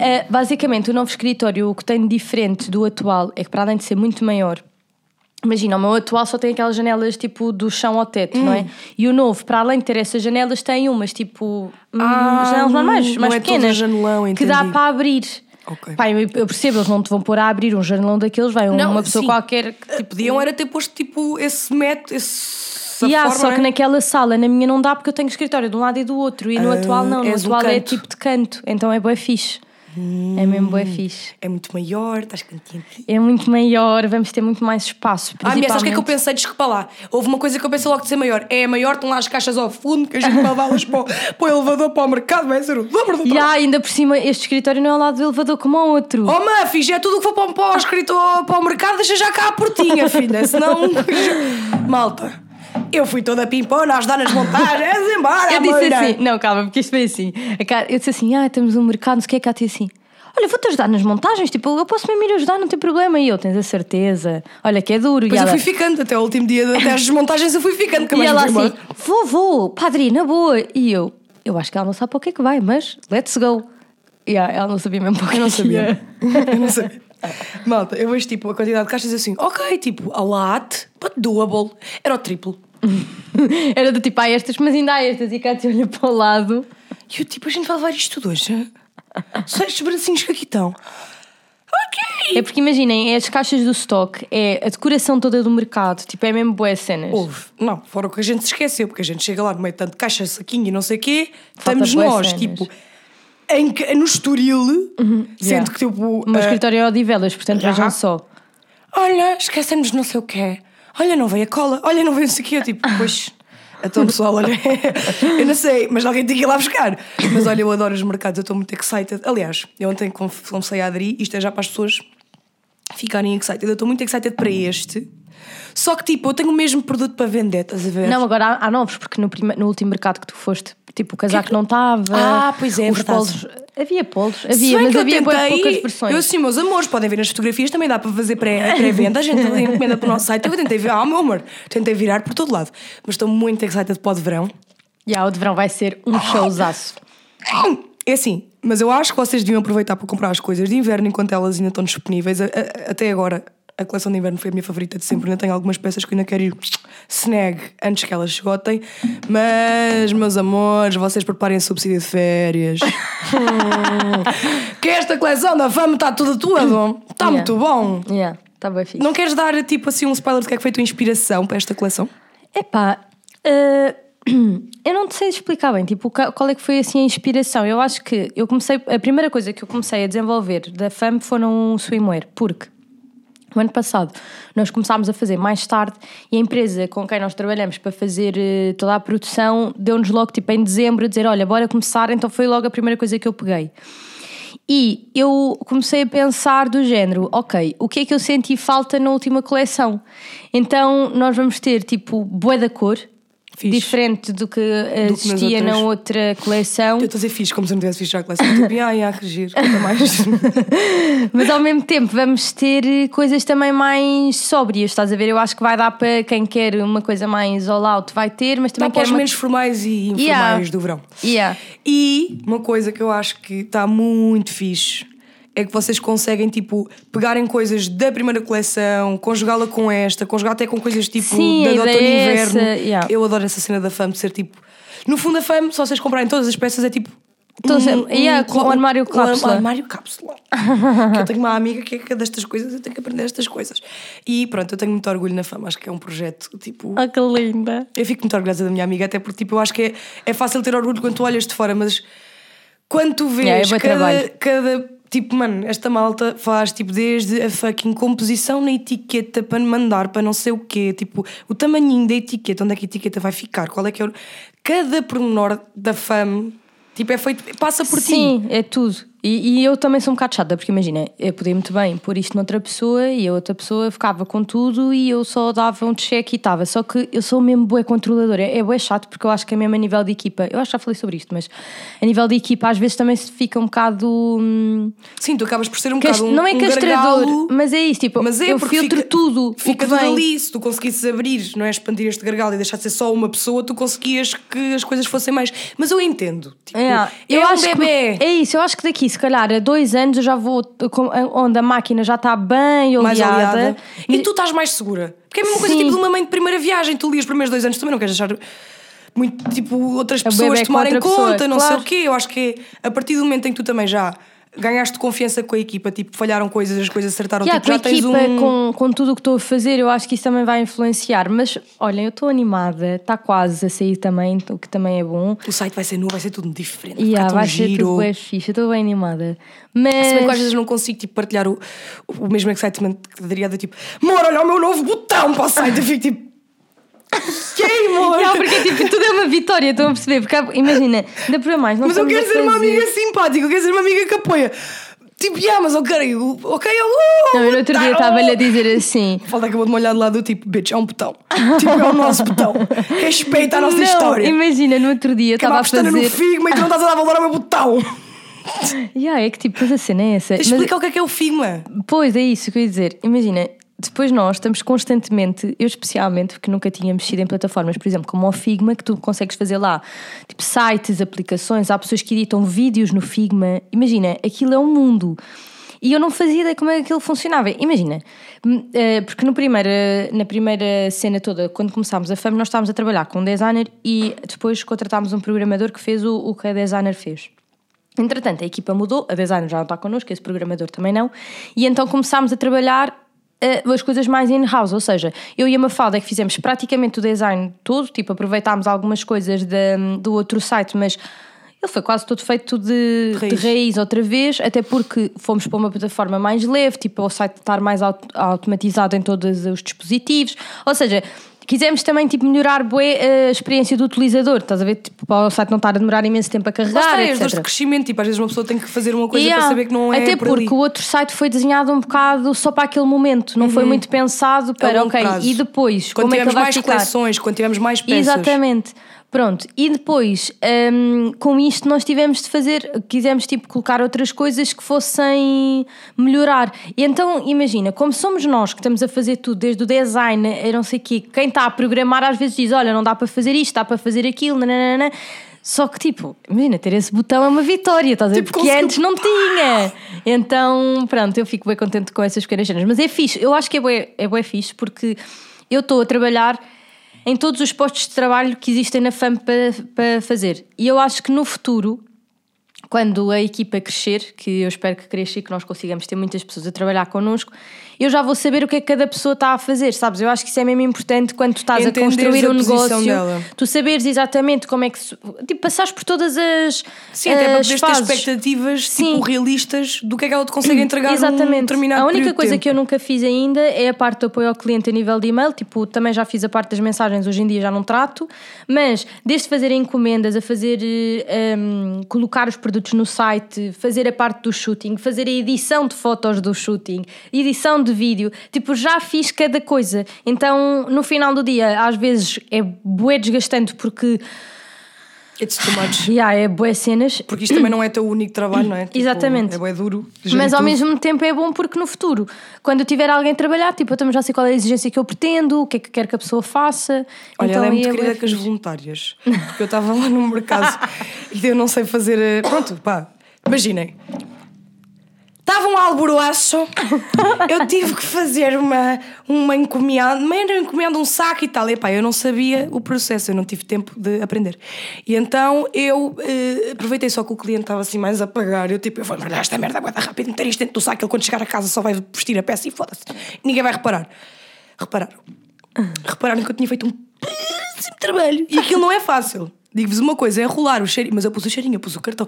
Eh, basicamente, o novo escritório, o que tem de diferente do atual é que, para além de ser muito maior, imagina, o meu atual só tem aquelas janelas tipo do chão ao teto, não Hum. é? E o novo, para além de ter essas janelas, tem umas tipo. hum, Ah, janelas normais, não mais é pequenas. janelão, que dá para abrir. Ok. Pá, eu, percebo, eles não te vão pôr a abrir um janelão daqueles, vai Não, uma pessoa sim. qualquer que tipo. Podiam era ter posto tipo esse método, esse. Yeah, forma, só que naquela sala, na minha não dá porque eu tenho escritório de um lado e do outro. E no Ah, atual não, no atual é tipo de canto. Então é bué fixe. É mesmo bué fixe. É muito maior, estás cantinho. É muito maior, vamos ter muito mais espaço. Ah, minha, sabes o que é que eu pensei? Desculpa lá. Houve uma coisa que eu pensei logo de ser maior. É maior, estão lá as caixas ao fundo, que a gente vai levá-las para, o- para o elevador, para o mercado, vai ser o dobro do E há, ainda por cima, este escritório não é ao lado do elevador como o outro. Oh, Muffy, é tudo o que for para, o- para o escritor, para o mercado, deixa já cá a portinha, filha. Senão. Malta, eu fui toda pimpona a ajudar nas montagens, embora. eu disse moira. assim, não, calma, porque isto foi assim. Eu disse assim, ah, temos um mercado, não sei o que é que há assim. Olha, vou-te ajudar nas montagens, tipo, eu posso mesmo ir ajudar, não tem problema. E eu, tens a certeza. Olha, que é duro. Depois e eu ela, fui ficando, até o último dia, até as desmontagens eu fui ficando. nunca e ela assim, vou, vou, padre, na boa. E eu, eu acho que ela não sabe para o que é que vai, mas let's go. E ela não sabia mesmo para o que Eu não que sabia. ia. eu não sabia. Malta, eu vejo tipo a quantidade de caixas assim, ok, tipo, a lot, but doable. Era o triplo. Era do tipo, ah, estas, mas ainda há estas. E cá te olha para o lado. E eu tipo, a gente vai levar isto tudo hoje. Só estes bracinhos que aqui estão. Ok. É porque imaginem, é as caixas do stock, é a decoração toda do mercado, tipo, é mesmo boas cenas. Houve. Não, fora o que a gente se esqueceu, porque a gente chega lá no meio de tanto caixa, saquinho e não sei o quê, Falta estamos bué nós, cenas. tipo, em, que- no estoril, sendo Yeah. que tipo. O meu ah, escritório é Odivelas, portanto vejam só. Olha, esquecemos não sei o quê. Olha, não veio a cola. Olha, não veio isso aqui. Eu tipo, pois. Então, pessoal, olha, eu não sei, mas alguém tem que ir lá buscar. Mas olha, eu adoro os mercados, eu estou muito excited. Aliás, eu ontem comecei a aderir, isto é já para as pessoas ficarem excited. Eu estou muito excited para este. Só que, tipo, eu tenho o mesmo produto para vender, estás a ver? Não, agora há, há novos, porque no, prime- no último mercado que tu foste, tipo, o casaco não estava. Ah, pois é, os polos. Havia polos, havia, mas que havia tentei, poucas versões. Eu assim, meus amores, podem ver nas fotografias, também dá para fazer pré- pré-venda. a gente encomenda para o nosso site. Eu tentei virar, ah, meu amor, tentei virar por todo lado. Mas estou muito excited para o de verão. Já, o de verão vai ser um showzaço. É assim, mas eu acho que vocês deviam aproveitar para comprar as coisas de inverno enquanto elas ainda estão disponíveis. A- a- até agora, a coleção de inverno foi a minha favorita de sempre. Ainda tenho algumas peças que ainda quero ir snag antes que elas esgotem. Mas, meus amores, vocês preparem subsídio de férias. Que esta coleção da fama está tudo tudo. Está Yeah. muito bom. Yeah, está bem fixe. Não queres dar tipo assim um spoiler do que é que foi a tua inspiração para esta coleção? Epá, eh, eu não te sei explicar bem, tipo, qual é que foi assim a inspiração. Eu acho que eu comecei, a primeira coisa que eu comecei a desenvolver da FAM foram um swimwear, porque o ano passado nós começámos a fazer mais tarde e a empresa com quem nós trabalhamos para fazer eh, toda a produção deu-nos logo tipo em dezembro a dizer: Olha, bora começar. Então foi logo a primeira coisa que eu peguei. E eu comecei a pensar do género, ok, o que é que eu senti falta na última coleção? Então nós vamos ter tipo bué da cor, Diferente do que existia na outra coleção, Eu estou a dizer fixe, como se eu não tivesse fixe já a coleção. Tipo, ai, que giro, conta mais. mas ao mesmo tempo vamos ter eh, coisas também mais sóbrias, estás a ver? Eu acho que vai dar para quem quer uma coisa mais all out, vai ter, mas Dá também para quer os uma... menos formais e informais Yeah. do verão. Yeah. E uma coisa que eu acho que está muito fixe é que vocês conseguem, tipo, pegarem coisas da primeira coleção, conjugá-la com esta, conjugar até com coisas tipo Sim, da é inverno. essa, yeah. Eu adoro essa cena da FAM de ser tipo. No fundo, a FAM, se vocês comprarem todas as peças, é tipo. Então, yeah, com um armário um cápsula. armário cápsula. eu tenho uma amiga que é que destas coisas, eu tenho que aprender estas coisas. E pronto, eu tenho muito orgulho na FAM, acho que é um projeto tipo. Ah, que linda! Eu fico muito orgulhosa da minha amiga, até porque tipo, eu acho que é, é fácil ter orgulho quando tu olhas de fora, mas quando tu vês Yeah, é cada, trabalho. cada. Tipo, mano, esta malta faz tipo desde a fucking composição na etiqueta para mandar para não sei o quê, tipo, o tamanhinho da etiqueta, onde é que a etiqueta vai ficar, qual é que é o. Cada pormenor da fama, tipo, é feito. passa por ti. Sim, é tudo. E, e eu também sou um bocado chata, porque imagina, eu podia muito bem pôr isto noutra pessoa e a outra pessoa ficava com tudo e eu só dava um check e estava. Só que eu sou mesmo bué controladora. É bué chato, porque eu acho que é mesmo a nível de equipa. Eu acho que já falei sobre isto, mas a nível de equipa às vezes também se fica um bocado. hum, Sim, tu acabas por ser um cast- bocado. um- não é um castrador, gargalo. mas é isso. Tipo, Mas é eu filtro fica, tudo. Fica que tudo vem. ali. Se tu conseguisses abrir, não é? Expandir este gargalo e deixar de ser só uma pessoa, tu conseguias que as coisas fossem mais. Mas eu entendo. Tipo, É, eu eu é um acho que- bebê. é isso, eu acho que daqui, se calhar, a dois anos eu já vou onde a máquina já está bem mais oleada. aliada. E tu estás mais segura. Porque é a mesma coisa Sim. tipo de uma mãe de primeira viagem. Tu ali os primeiros dois anos também não queres deixar muito tipo outras bebé pessoas tomarem outra pessoa, conta, não sei claro. o quê. Eu acho que é a partir do momento em que tu também já ganhaste confiança com a equipa, tipo, falharam coisas, as coisas acertaram, Yeah, tipo, com a já tens equipa, um... com, com tudo o que estou a fazer, eu acho que isso também vai influenciar. Mas olhem, eu estou animada, está quase a sair também, o que também é bom. O site vai ser novo, vai ser tudo diferente, vai yeah, vai ser giro. tudo bem fixe, estou bem animada. Mas. Se bem que às vezes não consigo tipo, partilhar o, o mesmo excitement que daria de tipo, amor, olha o meu novo botão para o site. Eu fico tipo, que amor? Não, porque tipo, tudo é uma vitória, estão a perceber? Porque imagina, ainda por mais, não Mas eu quero ser uma fazer- amiga simpática, eu quero ser uma amiga que apoia. Tipo, yeah, mas eu quero, ok, eu. Não, eu no outro dia estava-lhe a dizer assim. Falta acabou de me olhar de lado do tipo, bitch, é um botão. tipo, é o nosso botão. Respeita a nossa não, história. imagina, no outro dia estava a pestana no fazer. Figma e tu não estás a dar valor ao meu botão. Yeah, é que tipo, mas a cena é essa. Mas- Explica o que é que é o Figma. Pois é isso que eu ia dizer. Imagina, depois nós estamos constantemente, eu especialmente, porque nunca tinha mexido em plataformas, por exemplo, como o Figma, que tu consegues fazer lá, tipo sites, aplicações, há pessoas que editam vídeos no Figma. Imagina, aquilo é um mundo. E eu não fazia ideia como é que aquilo funcionava. Imagina, hum, eh, porque no primeira, na primeira cena toda, quando começámos a FAM, nós estávamos a trabalhar com um designer e depois contratámos um programador que fez o, o que a designer fez. Entretanto, a equipa mudou, a designer já não está connosco, esse programador também não, e então começámos a trabalhar as coisas mais in-house, ou seja, eu e a Mafalda é que fizemos praticamente o design todo, tipo, aproveitámos algumas coisas da- do outro site, mas ele foi quase todo feito de, De raiz. de raiz outra vez, até porque fomos para uma plataforma mais leve, tipo, o site estar mais aut- automatizado em todos os dispositivos, ou seja, quisemos também tipo, melhorar bué, a experiência do utilizador, estás a ver? Tipo, para o site não estar a demorar imenso tempo a Lá carregar, está, é etc. de crescimento. Tipo, às vezes uma pessoa tem que fazer uma coisa Yeah. para saber que não é Até por porque ali. o outro site foi desenhado um bocado só para aquele momento, não foi muito pensado para, ok, prazo. e depois, Quando como é que tivermos ele vai mais ficar? coleções, quando tivermos mais peças. Exatamente. Pronto, e depois, hum, com isto, nós tivemos de fazer, quisemos tipo colocar outras coisas que fossem melhorar. E então, imagina, como somos nós que estamos a fazer tudo, desde o design, a não sei o quê, quem está a programar às vezes diz: Olha, não dá para fazer isto, dá para fazer aquilo, nananana. Só que, tipo, imagina, ter esse botão é uma vitória, estás a ver? Tipo, Porque conseguiu- antes não tinha. Então, pronto, eu fico bem contente com essas pequenas cenas. Mas é fixe, eu acho que é bem, é bem fixe porque eu estou a trabalhar em todos os postos de trabalho que existem na FAM para, para fazer. E eu acho que no futuro, quando a equipa crescer, que eu espero que cresça e que nós consigamos ter muitas pessoas a trabalhar connosco, eu já vou saber o que é que cada pessoa está a fazer, sabes? Eu acho que isso é mesmo importante quando tu estás Entenderes a construir a um negócio, dela. tu saberes exatamente como é que. Tipo, passares por todas as. Sim, até para as poderes ter expectativas Sim. tipo, realistas do que é que ela te consegue entregar num Exatamente. determinado A única coisa que eu nunca fiz ainda é a parte do apoio ao cliente a nível de e-mail. Tipo, também já fiz a parte das mensagens, hoje em dia já não trato. Mas desde fazer encomendas, a fazer. eh, hum, colocar os produtos no site, fazer a parte do shooting, fazer a edição de fotos do shooting, edição de vídeo. Tipo, já fiz cada coisa. Então, no final do dia, às vezes é bué desgastante porque. It's too much. Yeah, é bué cenas. Porque isto também não é teu único trabalho, não é? Tipo, Exatamente. É bué duro. Mas ao tudo. mesmo tempo é bom porque no futuro, quando eu tiver alguém a trabalhar, tipo, eu também já sei qual é a exigência que eu pretendo, o que é que quero que a pessoa faça. Olha, então, ela é muito aí querida com as voluntárias. Porque eu estava lá no mercado e eu não sei fazer. eh, Pronto, pá, imaginem. Estava um alvoroço, eu tive que fazer uma, uma encomenda, uma encomenda, um saco e tal. E pá, eu não sabia o processo, eu não tive tempo de aprender. E então eu eh, aproveitei só que o cliente estava assim mais a pagar. Eu tipo, eu vou mandar esta merda guarda rápido, meter isto dentro do saco. Ele quando chegar a casa só vai vestir a peça e foda-se. Ninguém vai reparar. Repararam. Repararam que eu tinha feito um péssimo trabalho. E aquilo não é fácil. Digo-vos uma coisa, é rolar o cheirinho. Mas eu pus o cheirinho, eu pus o cartão.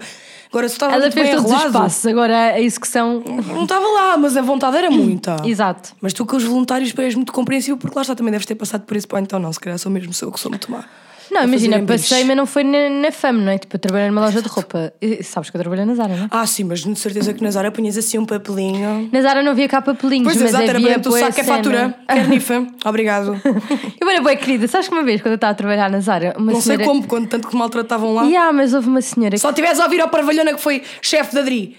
Agora, se estava Ela muito fez bem todos os passos, agora a execução. não estava lá, mas a vontade era muita. Exato. Mas tu com os voluntários és muito compreensível porque lá está, também deves ter passado por isso. Pá, então não, se calhar sou mesmo sou eu que sou muito má. Não, A imagina, passei, mas não foi na, na fama, não é? Tipo, eu trabalhei numa loja de roupa. E sabes que eu trabalhei na Zara, não é? Ah, sim, mas de certeza que na Zara punhas assim um papelinho. Na Zara não havia cá papelinhos, Pois mas exato, era para havia dentro do bué saco, é fatura. Quer nifa. Obrigado. Eu era boa querida, sabes que uma vez, quando eu estava a trabalhar na Zara, uma Não sei senhora... como, quando tanto que maltratavam lá. Yeah, mas houve uma senhora que Só tivesse a ouvir ao Parvalhona que foi chefe da Adri.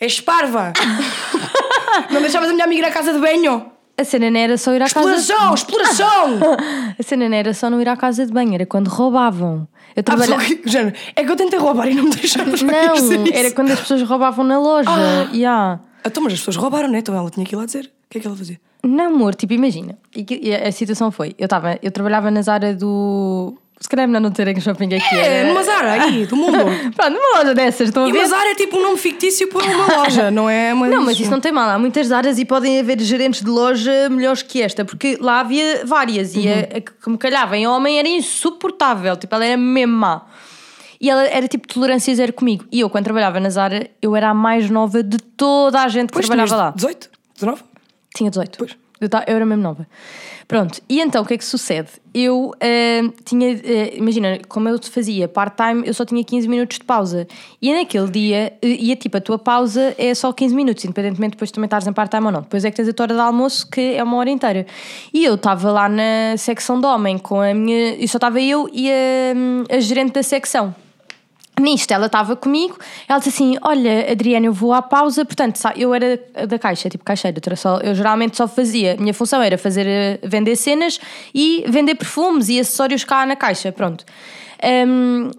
És parva. não deixavas a minha amiga à casa de banho. A cena não era só ir à casa de... Exploração, exploração. A cena não era só não ir à casa de banho, era quando roubavam. Eu Ah, pessoal que- género, é que eu tentei roubar e não me deixaram Não, era quando as pessoas roubavam na loja. Yeah. Então, mas as pessoas roubaram, né? Então ela tinha que ir lá dizer. O que é que ela fazia? Não, amor, tipo, imagina. E e a situação foi: eu, tava, eu trabalhava na Zara do. Se calhar é melhor não terem shopping aqui. É, era- numa Zara aí, do mundo. Pronto, numa loja dessas, estão a E ver? uma Zara é tipo um nome fictício para uma loja, não é? Mas... Não, mas isso não tem mal. Há muitas áreas e podem haver gerentes de loja melhores que esta, porque lá havia várias e a, a que me calhava em homem era insuportável. Tipo, ela era mesmo má. E ela era tipo tolerância zero comigo. E eu, quando trabalhava na Zara, eu era a mais nova de toda a gente que Pois, trabalhava tinhas lá. 18? 19? Tinha 18. Pois. Eu, ta- eu era mesmo nova. Pronto, e então o que é que sucede? Eu eh, tinha, eh, imagina, como eu fazia part-time, eu só tinha 15 minutos de pausa. E naquele dia, eh, e é tipo, a tua pausa é só 15 minutos, independentemente depois de também estares em part-time ou não. Depois é que tens a tua hora de almoço, que é uma hora inteira. E eu estava lá na secção de homem com a minha. E só estava eu e a, a gerente da secção. Nisto, ela estava comigo, ela disse assim: Olha, Adriana, eu vou à pausa. Portanto, eu era da caixa, tipo caixeira. eu geralmente só fazia, minha função era fazer, eh, vender cenas e vender perfumes e acessórios cá na caixa. Pronto. Hum,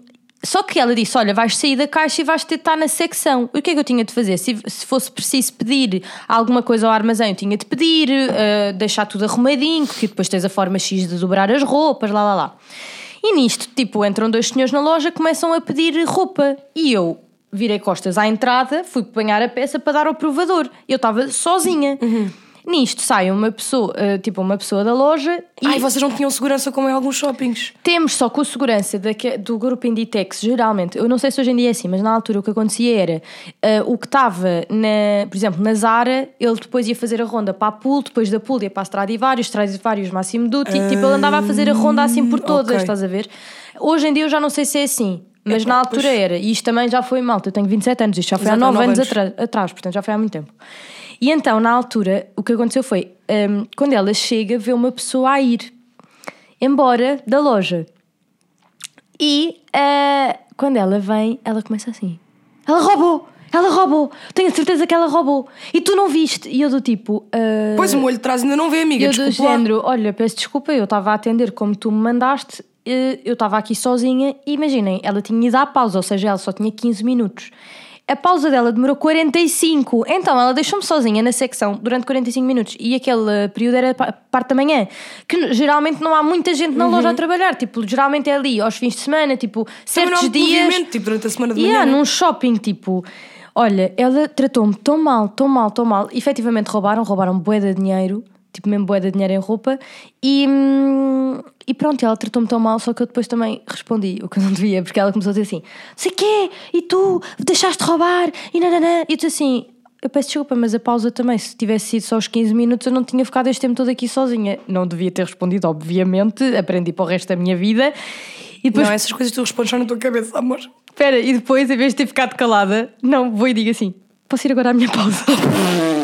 só que ela disse: Olha, vais sair da caixa e vais ter de estar na secção. O que é que eu tinha de fazer? Se, se fosse preciso pedir alguma coisa ao armazém, eu tinha de pedir, eh, deixar tudo arrumadinho, porque depois tens a forma X de dobrar as roupas, lá lá lá. E nisto, tipo, entram dois senhores na loja, começam a pedir roupa. E eu virei costas à entrada, fui apanhar a peça para dar ao provador. Eu estava sozinha. Nisto sai uma pessoa, eh, tipo, uma pessoa da loja e Ai, vocês não tinham segurança como em alguns shoppings. temos só com a segurança do grupo Inditex, geralmente, eu não sei se hoje em dia é assim, mas na altura o que acontecia era eh, o que estava, por exemplo, na Zara, ele depois ia fazer a ronda para a Pool, depois da Pool ia para a Stradivarius, Stradivarius Máximo Duty, tipo, ele andava a fazer a ronda assim por todas, ok. estás a ver? Hoje em dia eu já não sei se é assim. Mas na altura pois. era, e isto também já foi malta, eu tenho 27 anos, isto já foi há Exato, há 9 nove anos, anos. atrás, portanto já foi há muito tempo. E então, na altura, o que aconteceu foi, hum, quando ela chega, vê uma pessoa a ir embora da loja. E ah, quando ela vem, ela começa assim: Ela roubou! Ela roubou! Tenho a certeza que ela roubou! E tu não viste? E eu do tipo. ah, Pois o molho de trás ainda não vê, amiga. eu do Desculpa. lá. género, olha, peço desculpa, eu estava a atender como tu me mandaste, eh, eu estava aqui sozinha e imaginem, ela tinha ido à pausa, ou seja, ela só tinha 15 minutos. A pausa dela demorou 45, então ela deixou-me sozinha na secção durante 45 minutos e aquele período era pa- parte da manhã, que geralmente não há muita gente na loja a trabalhar, tipo, geralmente é ali aos fins de semana, tipo, Uhum. Também certos dias. tipo, durante a semana de manhã. há né? num shopping, tipo, olha, ela tratou-me tão mal, tão mal, tão mal. Efetivamente roubaram, roubaram bué de dinheiro, tipo mesmo bué de dinheiro em roupa. E, hum, e pronto, ela tratou-me tão mal, só que eu depois também respondi o que eu não devia, porque ela começou a dizer assim: sei quê, e tu deixaste de roubar, e nananã. E eu disse assim. Eu peço desculpa, mas a pausa também, se tivesse sido só os 15 minutos, eu não tinha ficado este tempo todo aqui sozinha. Não devia ter respondido, obviamente, aprendi para o resto da minha vida. E depois Não, essas coisas tu respondes só na tua cabeça, amor. Espera, e depois, em vez de ter ficado calada, não, vou e digo assim: posso ir agora à minha pausa?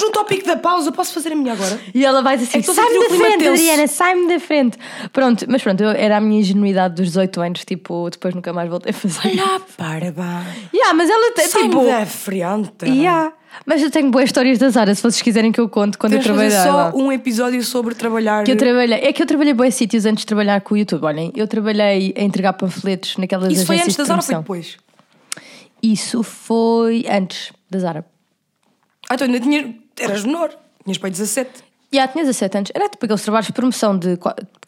Estamos no tópico da pausa, posso fazer a minha agora? E ela vai dizer É assim: a sai-me da frente, tenso." Adriana, sai-me da frente. Pronto, mas pronto, eu, era a minha ingenuidade dos 18 anos, tipo, depois nunca mais voltei a fazer. Olha, para, vá. Yeah, mas ela tem, tipo. da frente. Yeah. Mas eu tenho boas histórias da Zara, se vocês quiserem que eu conte quando Temos eu fazer trabalhava. só um episódio sobre trabalhar. Que eu trabalhei, é que eu trabalhei boas sítios antes de trabalhar com o YouTube. Olhem, eu trabalhei a entregar panfletos naquelas Isso foi antes da Zara ou foi depois? Isso foi antes da Zara. Ah, tu ainda tinhas. Eras menor. Tinhas pai 17. Já tinha 17 anos. Era tipo aqueles trabalhos de promoção de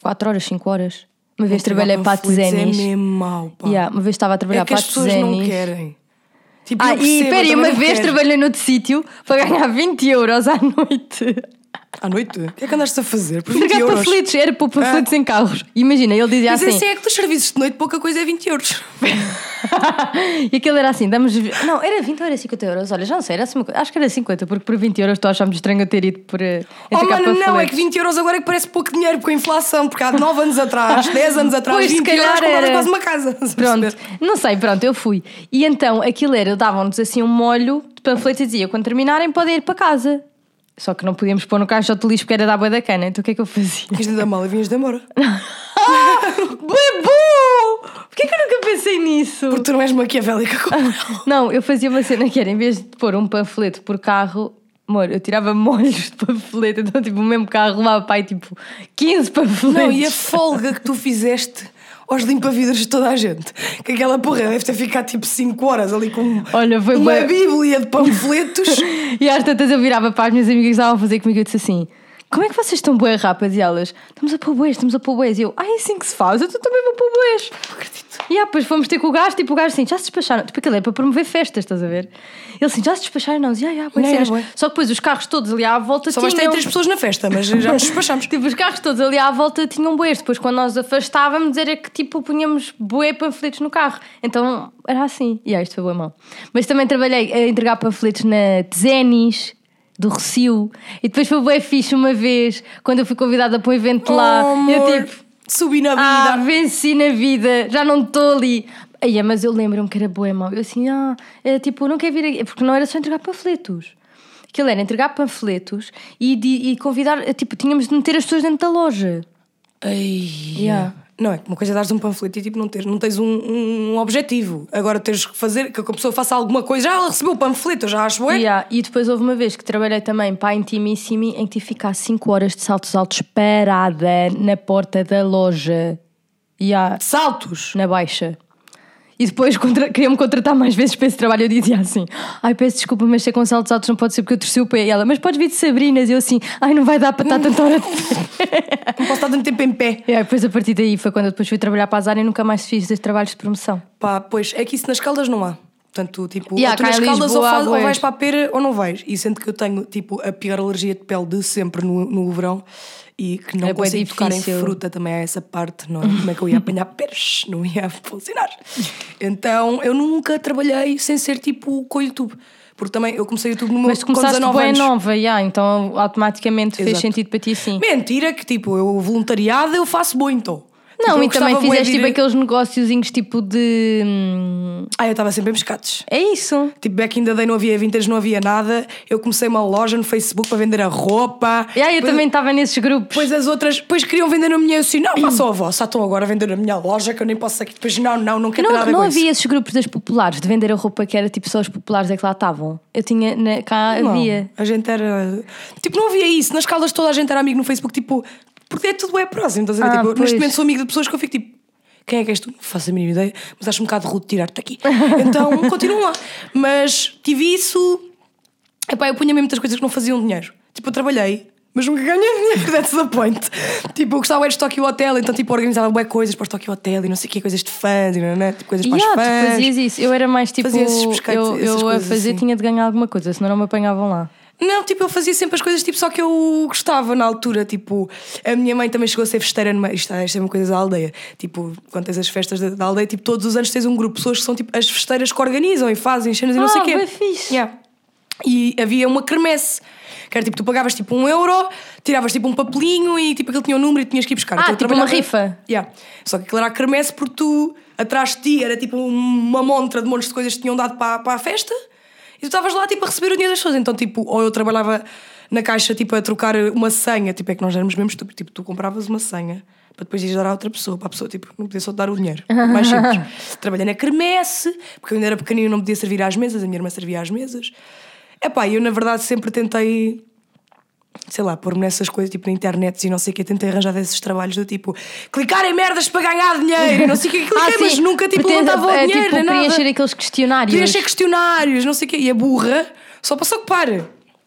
4 horas, 5 horas. Uma vez trabalhei para a Panfletos Tezenis. É mesmo mau, pá. Yeah, uma vez estava a trabalhar É para as a pessoas não Tezenis. querem. Tipo, Ah, e percebo, e uma também não vez quero. trabalhei noutro sítio para ganhar 20 euros à noite. À noite? O que é que andaste a fazer? Por 20 Entregar euros? panfletos, era para panfletos em carros. Imagina, ele dizia Mas assim. assim é que dos serviços de noite pouca coisa é 20 euros. e aquilo era assim, damos. Não, era 20 ou era 50 euros? Olha, já não sei, era assim Acho que era 50, porque por 20 euros estou a achar muito estranho eu ter ido por. eh, Oh mano, não, é que 20 euros agora é que parece pouco dinheiro com a inflação, porque há 9 anos atrás, 10 anos atrás, Pois, se 20 euros comprava era. quase uma casa. Pronto, não sei, pronto, eu fui. E então aquilo era, davam-nos assim um molho de panfletos e dizia: quando terminarem podem ir para casa. Só que não podíamos pôr no caixote de lixo porque era da água da cana. Então o que é que eu fazia? Isto da mala vinhas de embora. Bebu! Porquê que eu nunca pensei nisso? Porque tu não és maquiavélica como. Não, eu fazia uma cena que era, em vez de pôr um panfleto por carro, amor, eu tirava molhos de panfleto, então tipo o mesmo carro levava pai tipo 15 panfletos. Não, e a folga que tu fizeste aos limpa-vidros de toda a gente. Que aquela porra deve ter ficado tipo 5 horas ali com Olha, foi uma bué- bíblia de panfletos. E às tantas eu virava para as minhas amigas que estavam a fazer comigo e eu disse assim: como é que vocês estão bué rápidas? E elas, estamos a pôr bués, estamos a pôr bués. E eu, ah, é assim que se faz, eu também vou pôr bués. E ah, depois fomos ter com o gajo, tipo, o gajo assim, já se despacharam. Tipo, aquilo é para promover festas, estás a ver? Ele assim, já se despacharam, não, ah, já, bué Não, é. Só que depois os carros todos ali à volta Só tinham... três pessoas na festa, mas já nos despachamos. Tipo, os carros todos ali à volta tinham bués. Depois, quando nós afastávamos, era que tipo punhamos bué panfletos no carro. Então era assim. E ah, isto foi bué mal. Mas também trabalhei a entregar panfletos na Tzenis, do Recio. E depois foi bué fixe uma vez, quando eu fui convidada para um evento lá. Oh, eu amor, tipo, subi na ah, vida. venci na vida, já não estou ali. Aí, mas eu lembro-me que era bué mal. Eu assim, ah, é, tipo, não quero vir aqui. Porque não era só entregar panfletos. Aquilo era entregar panfletos e, de- e convidar, tipo, tínhamos de meter as pessoas dentro da loja. Ai, Yeah. Não, é uma coisa é dares um panfleto e tipo, não, tens, não tens um, um objetivo. Agora tens que fazer que a pessoa faça alguma coisa. Já ela recebeu o panfleto, eu já acho bué. Yeah, E depois houve uma vez que trabalhei também para a Intimissimi em que tive que ficar 5 horas de saltos altos parada na porta da loja. Yeah, Saltos. na baixa. E depois contra... queriam-me contratar mais vezes para esse trabalho. Eu dizia assim: Ai, peço desculpa, mas ser com saltos altos não pode ser porque eu torci o pé. E ela, mas podes vir de Sabrinas. E eu assim: Ai, não vai dar para estar tanta hora de pé. Não posso estar tanto tempo em pé. E aí, depois a partir daí foi quando eu depois fui trabalhar para a Zara e nunca mais fiz trabalhos de promoção. Pá, pois é que isso nas caldas não há. Portanto, tipo, Yeah, ou tu nas caldas ou, faz- ou vais para a pera ou não vais. E sendo que eu tenho, tipo, a pior alergia de pele de sempre no, no verão e que não É consigo tocar em fruta também há essa parte, não é? Como é que eu ia apanhar peras? Não ia funcionar. Então, eu nunca trabalhei sem ser, tipo, com o YouTube. Porque também eu comecei o YouTube no meu Mas tu com começaste 19 bem anos. nova, yeah, então automaticamente fez Exato. sentido para ti sim. Mentira que, tipo, eu voluntariado eu faço muito. Não, Tipo, eu e também fizeste tipo ir- aqueles negóciozinhos tipo de. hum, Ah, eu estava sempre em pescados. É isso. Tipo, back in the day não havia vintage, não havia nada. Eu comecei uma loja no Facebook para vender a roupa. E aí eu Depois- também estava nesses grupos. Depois as outras, depois queriam vender na minha. Eu assim, não, façam a vossa, estão agora a vender na minha loja que eu nem posso aqui. Depois, não, não, não quero não nada não havia isso. esses grupos das populares de vender a roupa que era tipo só os populares é que lá estavam. Eu tinha. na- cá Não, havia. A gente era. Tipo, não havia isso. Nas caldas toda a gente era amigo no Facebook, tipo, porque é tudo é próximo. Estás a ver? Ah, Tipo, pois. neste momento sou amigo de pessoas que eu fico tipo. Quem é que és tu? Não faço a mínima ideia, mas acho um bocado rude tirar-te aqui. Então, continuam lá. Mas tive isso. Epá, eu punha mesmo muitas coisas que não faziam dinheiro. Tipo, eu trabalhei, mas nunca ganhei dinheiro. That's the point. Tipo, eu gostava de Tokyo Hotel, então, tipo, organizava bué coisas para o Tokyo Hotel e não sei o que, coisas de fãs e não, não, tipo, coisas para Yeah, os tu fãs. fazias isso. Eu era mais tipo. Eu eu a fazer assim. tinha de ganhar alguma coisa, senão não me apanhavam lá. Não, tipo, eu fazia sempre as coisas tipo, só que eu gostava na altura. Tipo, a minha mãe também chegou a ser festeira numa. Isto, isto é uma coisa da aldeia. Tipo, quando tens as festas da, da aldeia, tipo, todos os anos tens um grupo de pessoas que são tipo as festeiras que organizam e fazem cenas e não Ah, sei o quê. bué fixe. Yeah. E havia uma cremesse. Que era tipo, tu pagavas tipo um euro, tiravas tipo um papelinho e tipo aquele tinha um número e tinhas que ir buscar. Ah, Então, tipo uma rifa. Yeah. Só que aquilo era a cremesse porque tu, atrás de ti, era tipo uma montra de montes de coisas que tinham dado para, para a festa tu estavas lá tipo a receber o dinheiro das pessoas. Então, tipo, ou eu trabalhava na caixa tipo a trocar uma senha, tipo, é que nós éramos mesmo estúpidos. Tipo, tu compravas uma senha para depois ires dar a outra pessoa, para a pessoa, tipo, não podia só dar o dinheiro. Mais simples. Trabalhei na cremesse, porque eu ainda era pequenino e não podia servir às mesas, a minha irmã servia às mesas. Epá, eu na verdade sempre tentei sei lá, pôr-me nessas coisas, tipo na internet e não sei o que, tentei arranjar desses trabalhos do tipo clicar em merdas para ganhar dinheiro e não sei o que, cliquei, mas sim. nunca tipo Pretende- levantava o é, dinheiro, tipo, nem nada. preencher aqueles questionários. Preencher questionários, não sei o que, e a burra só para se ocupar.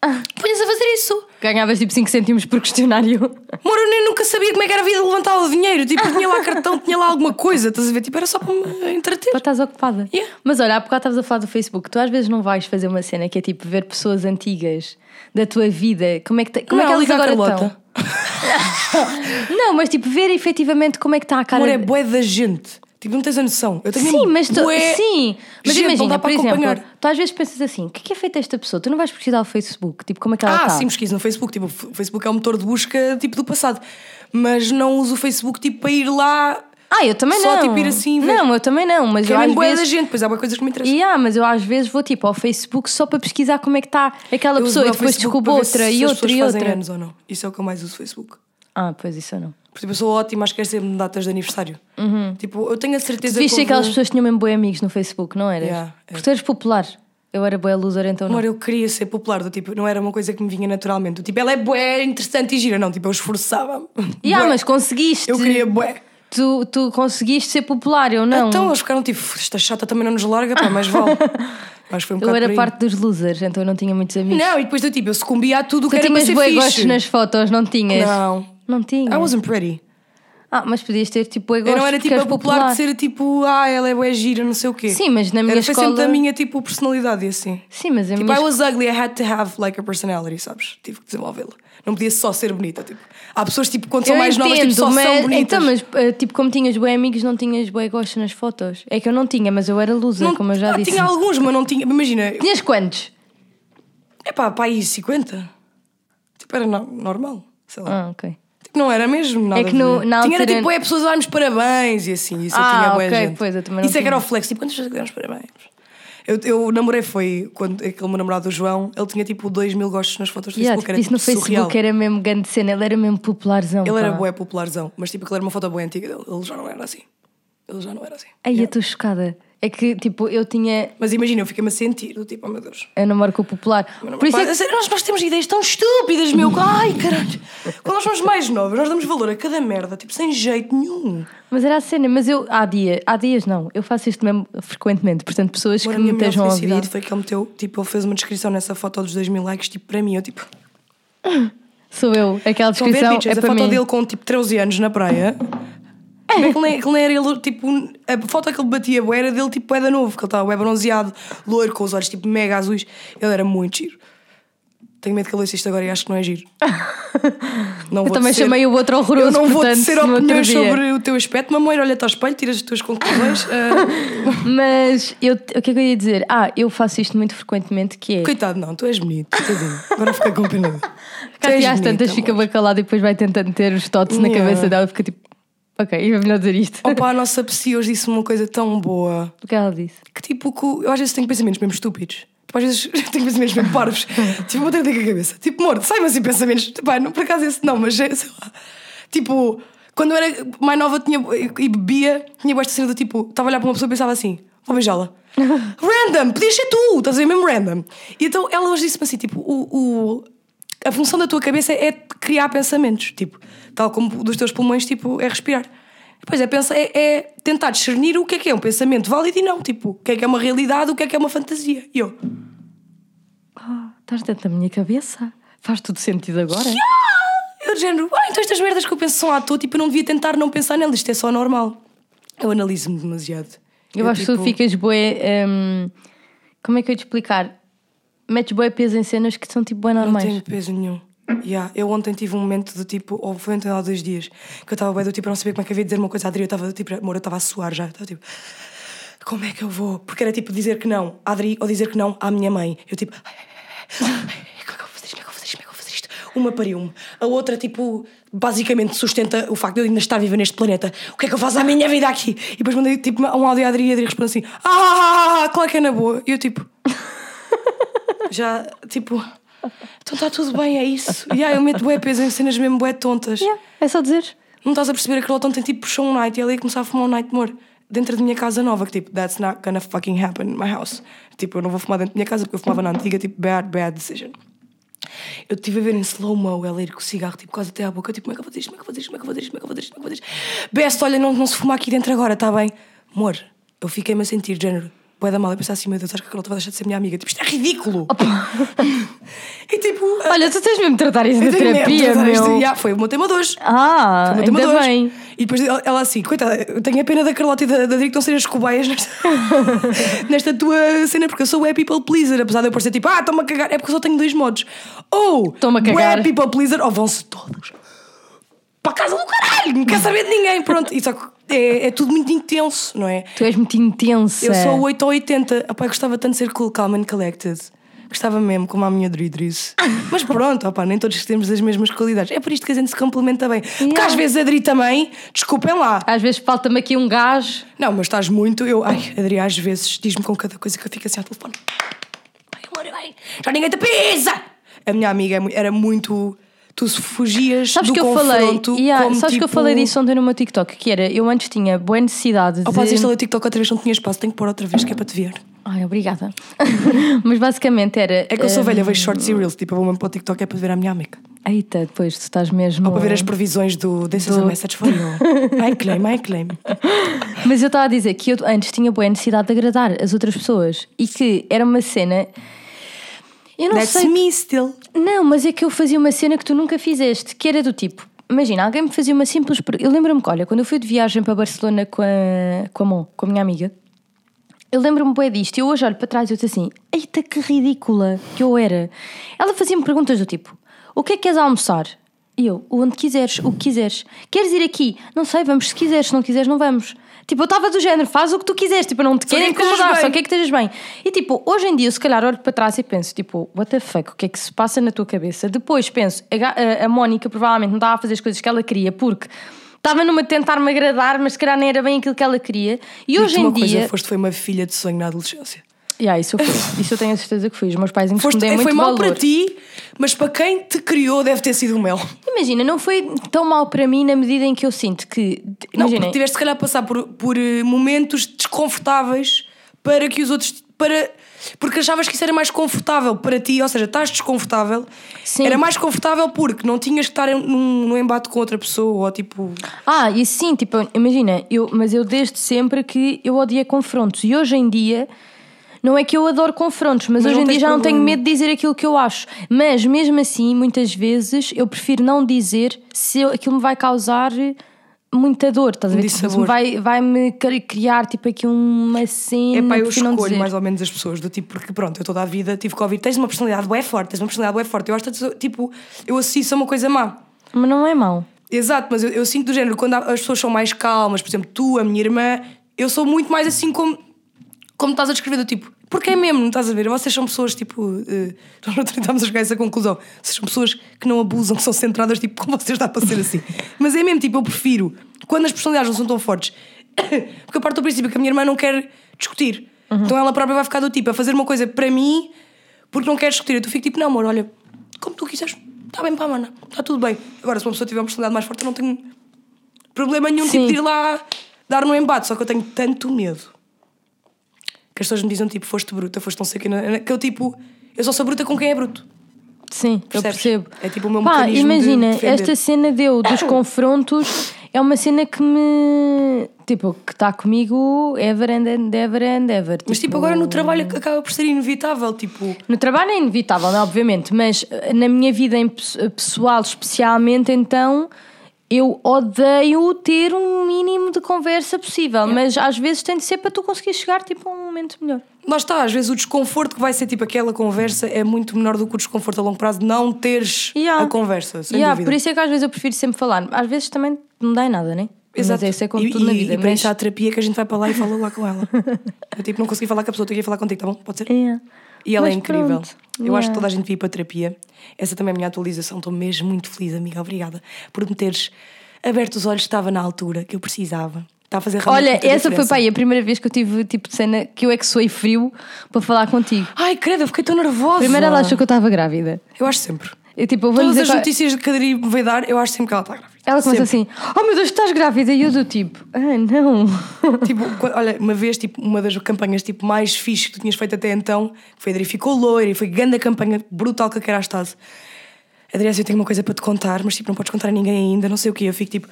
A fazer isso. Ganhavas tipo 5 cêntimos por questionário. Moro, eu nem nunca sabia como é que era a vida de levantar o dinheiro. Tipo, tinha lá cartão, tinha lá alguma coisa, estás a ver? Tipo, era só para me entreter. Para estás ocupada. Yeah. Mas olha, há bocado estavas a falar do Facebook. Tu às vezes não vais fazer uma cena que é tipo ver pessoas antigas da tua vida. Como é que, te- como é que Não, elas liga à agora Carlota. estão? Não, mas tipo ver efetivamente como é que está a cara. Amor, é bué da gente. Tipo, não tens a noção. Eu tenho Sim, mas tu, sim, mas gente, imagina, por para exemplo, acompanhar. tu às vezes pensas assim: o que é que é feito esta pessoa? Tu não vais pesquisar o Facebook, tipo, como é que ela Ah, está? sim, pesquisa no Facebook. Tipo, o Facebook é um motor de busca tipo do passado. Mas não uso o Facebook tipo para ir lá. Ah, eu também Só, não. tipo, ir assim, ver. Não, eu também não, mas Que eu é às bué vezes. da gente, pois há bué coisas que me interessam. E há, mas eu às vezes vou tipo ao Facebook só para pesquisar como é que está aquela Eu pessoa e depois ver outra e outra e outra. anos ou não. Isso é o que eu mais uso o Facebook. Ah, pois isso eu não. Por exemplo, eu sou ótima a esquecer-me datas de aniversário. Tipo, eu tenho a certeza Tu viste que. que aquelas houve- pessoas que tinham mesmo boi amigos no Facebook, não eras? Yeah, é. Porque tu eras popular. Eu era boa loser, então não. Amor, eu queria ser popular, do tipo, não era uma coisa que me vinha naturalmente. Do tipo, ela é bué interessante e gira. Não, tipo, eu esforçava-me. Yeah, Bué. mas conseguiste. Eu queria bué. Tu, tu conseguiste ser popular, eu não. Então eles ficaram tipo, esta chata também não nos larga, pá, mais vale. Que foi um Eu era parte dos losers, então eu não tinha muitos amigos. Não, e depois do tipo, eu sucumbia a tudo o que tu era para tinhas ser fixe. gostos nas fotos, não tinhas? Não. Não tinha. I wasn't pretty. Ah, mas podias ter tipo bué Eu não era tipo a popular, de ser tipo, ah, ela é bué gira, não sei o quê. Sim, mas na minha era, foi sempre escola- da minha tipo personalidade e assim. Sim, mas a Tipo, minha I was ugly, I had to have like a personality, sabes? Tive que desenvolvê-la. Não podia só ser bonita. Tipo. Há pessoas tipo, quando são Eu mais novas, tipo, só mas, são bonitas. Então, mas eh, tipo, como tinhas bué amigos, não tinhas bué gostos nas fotos. É que eu não tinha, mas eu era loser, não, como eu já ah, disse. Tinha alguns, mas não tinha. Imagina, Tinhas quantos? é pá, pá, aí 50. Tipo, era no- normal. Sei lá. Ah, ok. Tipo, não era mesmo nada. É que no- na Tinha era altura- tipo, é pessoas a dar-nos parabéns e assim. Isso Ah, eu tinha bué ok, gente. pois, eu também não Isso é que era o flex. Tipo, quantas pessoas deram-nos parabéns? Eu, eu namorei foi quando aquele meu namorado, o João, ele tinha tipo 2 mil gostos nas fotos do Yeah, Facebook. tipo, era isso no tipo, surreal. Facebook era mesmo grande cena, ele era mesmo popularzão. Ele era pá. bué popularzão, mas tipo, aquilo era uma foto bué antiga dele. Ele já não era assim. Ele já não era assim. Ai, eu estou chocada. É que, tipo, eu tinha. Mas imagina, eu fiquei-me a sentir, do tipo, oh meu Deus. Eu namoro com o popular. Por isso Pá, é que nós, nós temos ideias tão estúpidas, meu. Ai, caralho. Quando nós somos mais novos, nós damos valor a cada merda, tipo, sem jeito nenhum. Mas era a cena, mas eu há dia, há dias não, eu faço isto mesmo frequentemente, portanto, pessoas Agora, que a me estejam a ouvir, foi que ele meteu, tipo, ele fez uma descrição nessa foto dos 2 mil likes, tipo, para mim. Eu, tipo, sou eu, aquela a ver, descrição bitches, é a para foto mim. dele com, tipo, 13 anos na praia. É que ele, ele nem era ele, tipo, a foto que ele batia bué era dele, tipo, era novo, que ele estava bué bronzeado, loiro, com os olhos, tipo, mega azuis. Ele era muito giro. Tenho medo que ele ouça isto agora e acho que não é giro. Não Eu também tecer- chamei o outro horroroso, Eu não vou portanto, tecer no outro opiniões sobre o teu aspecto. Mamãe, olha-te ao espelho, tiras as tuas conclusões. Ah, Mas eu, o que é que eu ia dizer? Ah, eu faço isto muito frequentemente, que é. coitado, não, tu és bonito. tadinho. Agora fica com pena. dele. Tu Cá és às tantas fica amor. bem calado e depois vai tentando ter os totes na Yeah. cabeça dela e fica tipo, ok, é melhor dizer isto. Opa, a nossa psi hoje disse-me uma coisa tão boa. O que ela disse? Que tipo, que eu às vezes tenho pensamentos mesmo estúpidos. Tipo, às vezes tenho pensamentos mesmo parvos. tipo, vou ter com a cabeça. Tipo, morto, sai-me assim pensamentos. Pá, não, por acaso esse não, mas é, sei lá. Tipo, quando eu era mais nova tinha, e bebia, tinha esta cena do tipo, estava a olhar para uma pessoa e pensava assim, vou beijá-la. random, podias ser tu, estás a ver mesmo random. E então ela hoje disse-me assim, tipo, o, o- a função da tua cabeça é criar pensamentos, tipo, tal como dos teus pulmões, tipo, é respirar. Depois é, pensa, é, é tentar discernir o que é que é um pensamento válido e não, tipo, o que é que é uma realidade, o que é que é uma fantasia. E eu, Ah, estás dentro da minha cabeça? Faz tudo sentido agora? eu de género, ah, então estas merdas que eu penso são à toa, tipo, eu não devia tentar não pensar nelas, isto é só normal. Eu analiso-me demasiado. Eu acho que tu tipo, ficas bué. hum, como é que eu ia te explicar? Metes bué peso em cenas que são tipo Não normais. tenho peso nenhum. Yeah. Eu ontem tive um momento do tipo, ou foi ontem há dois dias, que eu estava bem do tipo, não sabia como é que havia de dizer uma coisa à Adri, eu estava do tipo, amor, eu estava a suar já, estava tipo, como é que eu vou? Porque era tipo dizer que não à Adri ou dizer que não à minha mãe. Eu tipo, como é que eu vou fazer isto? Como é que eu vou fazer isto? Como é que eu vou fazer isto? Uma pariu-me, a outra, tipo, basicamente sustenta o facto de eu ainda estar viva neste planeta. O que é que eu faço à minha vida aqui? E depois mandei tipo um áudio à Adri e a Adri responde assim: Ah, claro que é na boa. E eu tipo, já, tipo, então está tudo bem, é isso. E aí eu meto bué peso em cenas mesmo bué tontas. Yeah, é só dizer. Não estás a perceber que ontem tipo puxou um night e ia começar a fumar um night more dentro da minha casa nova, que tipo, that's not gonna fucking happen in my house. Tipo, eu não vou fumar dentro da minha casa porque eu fumava na antiga, tipo, bad, bad decision. Eu estive a ver em slow-mo ela ir com o cigarro, tipo, quase até à boca, tipo, como é que eu vou fazer isto, como é que eu vou fazer isto, como é que eu vou fazer isto, como é que eu vou fazer isto, como é que eu vou fazer isto. Best, olha, não, não se fuma aqui dentro agora, está bem? Amor, eu fiquei-me a sentir, género, bué da mal, eu pensar assim, meu Deus, acho que a Carlota vai deixar de ser minha amiga. Tipo, isto é ridículo. e tipo... Olha, tu tens mesmo de tratar isso mesmo de terapia, isto. meu. Yeah, foi o meu tema de hoje. Ah, Foi o meu tema bem. E depois ela assim, coitada, eu tenho a pena da Carlota e da, da Adri que estão a ser as cobaias nesta, nesta tua cena, porque eu sou o people pleaser, apesar de eu parecer tipo, ah, estou-me a cagar, é porque eu só tenho dois modos. Ou Estou-me a cagar. people pleaser, ou vão-se todos para casa do caralho, não quer saber de ninguém. Pronto, e só que é, é tudo muito intenso, não é? Tu és muito intensa. Eu sou 8 ou 80. Opá, eu gostava tanto de ser cool, calm and collected. Gostava mesmo, como a minha Dridris. Mas pronto, opá, nem todos temos as mesmas qualidades. É por isto que a gente se complementa bem. Porque Yeah. às vezes a Dri também, desculpem lá. Às vezes falta-me aqui um gajo. Não, mas estás muito. Eu, ai, Adri às vezes diz-me com cada coisa que eu fico assim ao telefone. Ai, amor, ai, já ninguém te pisa! A minha amiga é era muito. Tu fugias Sabes do que eu falei, confronto Yeah, como, sabes que eu tipo, falei disso ontem no meu TikTok, que era, eu antes tinha boa necessidade de... Opa, se instalei o TikTok outra vez, não tinha espaço, tenho que pôr outra vez, que é para te ver. Ai, obrigada. Mas basicamente era... É que eu sou hum, velha, vejo shorts e reels, tipo, eu vou mesmo para o TikTok é para ver a minha amiga. Eita, depois tu estás mesmo. Ou para ver as previsões do This is a Do- message for you. I claim, I claim. Mas eu estava a dizer que eu antes tinha boa necessidade de agradar as outras pessoas e que era uma cena. Eu não That's sei. me still. Não, mas é que eu fazia uma cena que tu nunca fizeste, que era do tipo. Imagina, alguém me fazia uma simples. Eu lembro-me que, olha, quando eu fui de viagem para Barcelona com a, com a Mon, com a minha amiga, eu lembro-me bem disto. E eu hoje olho para trás e eu disse assim: Eita, que ridícula que eu era. Ela fazia-me perguntas do tipo: O que é que queres almoçar? E eu: Onde quiseres, o que quiseres. Queres ir aqui? Não sei, vamos se quiseres, se não quiseres, não vamos. Tipo, eu estava do género, faz o que tu quiseres, tipo, eu não te quero quer que estejas incomodar, só quer que estejas bem. E tipo, hoje em dia, se calhar olho para trás e penso, tipo, what the fuck, o que é que se passa na tua cabeça? Depois penso, a, a- Mónica provavelmente não estava a fazer as coisas que ela queria porque estava numa de tentar me agradar, mas se calhar nem era bem aquilo que ela queria. E hoje em uma coisa, dia. foste foi uma filha de sonho na adolescência. Yeah, isso, eu fui. isso eu tenho a certeza que fui. Os meus pais Foste, muito foi mal valor. para ti, mas para quem te criou deve ter sido o mel. Imagina, não foi tão mal para mim na medida em que eu sinto que. Não, Imagina, tiveste se calhar a passar por, por eh, momentos desconfortáveis para que os outros. Para, porque achavas que isso era mais confortável para ti, ou seja, estás desconfortável. Sim. Era mais confortável porque não tinhas que estar num, num embate com outra pessoa, ou tipo. Ah, e sim, tipo, imagina, eu, mas eu desde sempre que eu odia confrontos. E hoje em dia, não é que eu adoro confrontos, mas, Mas hoje em dia já não tenho problema. medo de dizer aquilo que eu acho. Mas mesmo assim, muitas vezes, eu prefiro não dizer se aquilo me vai causar muita dor, estás a ver? Tipo, me vai, vai-me cri- criar tipo aqui uma cena. É pá, eu escolho dizer. mais ou menos as pessoas, do tipo, porque pronto, eu toda a vida tive Covid, tens uma personalidade bué forte, tens uma personalidade bué forte. Eu acho que, tipo, eu associo isso a uma coisa má. Mas não é mau. Exato, mas eu, eu sinto do género, quando as pessoas são mais calmas, por exemplo, tu, a minha irmã, eu sou muito mais assim como, como estás a descrever, do tipo, porque é mesmo, não estás a ver? Vocês são pessoas tipo. eh, nós não estamos a chegar a essa conclusão. Vocês são pessoas que não abusam, que são centradas, tipo, como vocês dá para ser assim. Mas é mesmo, tipo, eu prefiro, quando as personalidades não são tão fortes, porque eu parto do princípio que a minha irmã não quer discutir. Então ela própria vai ficar do tipo, a fazer uma coisa para mim, porque não quer discutir. Eu fico tipo, não, amor, olha, como tu quiseres, está bem para a mana, está tudo bem. Agora, se uma pessoa tiver uma personalidade mais forte, eu não tenho problema nenhum tipo, de ir lá dar um embate, só que eu tenho tanto medo que as pessoas me dizem tipo, foste bruta, foste não sei o que, que eu tipo, eu só sou bruta com quem é bruto. Sim, eu Percebes? percebo. É tipo o meu Pá, mecanismo de imagina, defender. esta cena deu dos confrontos é uma cena que me. Tipo, que está comigo ever and, ever and ever. Mas tipo, agora no trabalho acaba por ser inevitável, tipo, No trabalho é inevitável, não é? obviamente, mas eh, na minha vida pessoal, especialmente, então. Eu odeio ter um mínimo de conversa possível, mas às vezes tem de ser para tu conseguir chegar tipo, a um momento melhor. lá está, às vezes o desconforto que vai ser tipo aquela conversa é muito menor do que o desconforto a longo prazo de não teres Yeah. a conversa, sem Yeah, dúvida. por isso é que às vezes eu prefiro sempre falar. Às vezes também não dá em nada, né? Exato. Mas isso é como e, tudo na e- vida. E para mas... isso há a terapia que a gente vai para lá e fala lá com ela. eu tipo, não consegui falar com a pessoa, estou aqui a falar contigo, tá bom? Pode ser? É. E ela é Mas incrível. pronto. Eu Yeah. acho que toda a gente devia ir para a terapia. Essa também é a minha atualização. Estou mesmo muito feliz, amiga. Obrigada por me teres aberto os olhos. Estava na altura que eu precisava. Está a fazer Olha, essa foi diferença. aí a primeira vez que eu tive tipo de cena que eu é que soei frio para falar contigo. Ai, credo, eu fiquei tão nervosa. Primeiro ela achou que eu estava grávida. Eu acho sempre. Eu, tipo, eu vou Todas as qual- notícias que a Adri me veio dar, eu acho sempre que ela está grávida. Ela começa Sempre. assim: Oh meu Deus, estás grávida? E eu do tipo: Ah, não. Tipo, olha, uma vez, tipo, uma das campanhas tipo, mais fixe que tu tinhas feito até então, foi a Adri ficou loira e foi grande a campanha brutal que a era estado. Adri, eu tenho uma coisa para te contar, mas tipo, não podes contar a ninguém ainda, não sei o quê. Eu fico tipo.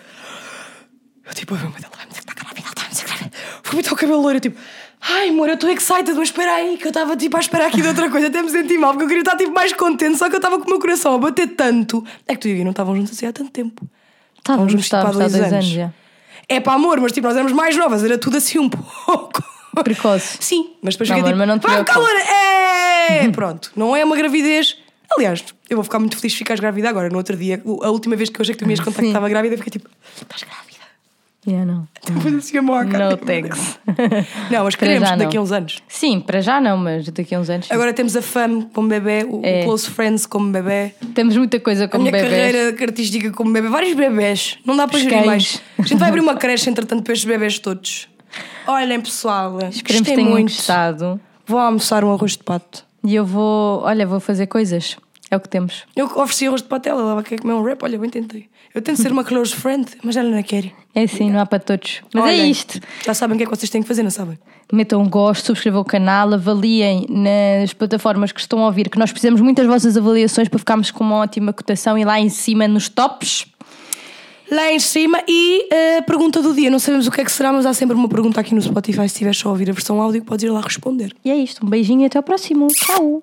Eu tipo, meu Deus, ela vai me dizer que está grávida, ela está a me dizer que está grávida. Fui muito ao cabelo loiro, eu tipo, ai amor, eu estou excited, mas espera aí, que eu estava tipo a esperar aqui de outra coisa, até me senti mal, porque eu queria estar tipo mais contente, só que eu estava com o meu coração a bater tanto. É que tu e eu não estavam juntos assim há tanto tempo. Estávamos, juntos, tipo, há dois dois anos anos. já. É para amor, mas tipo, nós éramos mais novas, era tudo assim um pouco. Precoce. Sim, mas depois Não, fiquei amor, tipo, mas não vai calor, preocupes." é! Pronto, não é uma gravidez. Aliás, eu vou ficar muito feliz se ficares grávida agora. No outro dia, a última vez que eu achei que tu me ias contar que estava grávida, eu fiquei tipo, estás grávida? Yeah, não. Depois assim a moca. No thanks. Não, mas queremos daqui a uns anos. Sim, para já não, mas daqui a uns anos. sim. Agora temos a FAM como bebê, o, É. Close Friends como bebê, Temos muita coisa a como minha bebés. carreira artística como bebê, vários bebés. Não dá para Os gerir mais. A gente vai abrir uma creche, entretanto, para estes bebés todos. Olhem, pessoal, Esperemos que tenham muito. gostado. Vou almoçar um arroz de pato. E eu vou, olha, vou fazer coisas. É o que temos. Eu ofereci arroz de patela, ela quer comer um rap, olha, bem tentei. Eu tento ser uma close friend, mas ela não quer. É assim, não há para todos. Mas é Olhem, isto. Já sabem o que é que vocês têm que fazer, não sabem? Metam um gosto, subscrevam o canal, avaliem nas plataformas que estão a ouvir, que nós precisamos muito das vossas avaliações para ficarmos com uma ótima cotação e lá em cima nos tops. Lá em cima e a pergunta do dia. Não sabemos o que é que será, mas há sempre uma pergunta aqui no Spotify. Se estiveres só a ouvir a versão áudio, podes ir lá responder. E é isto. Um beijinho e até ao próximo. Tchau!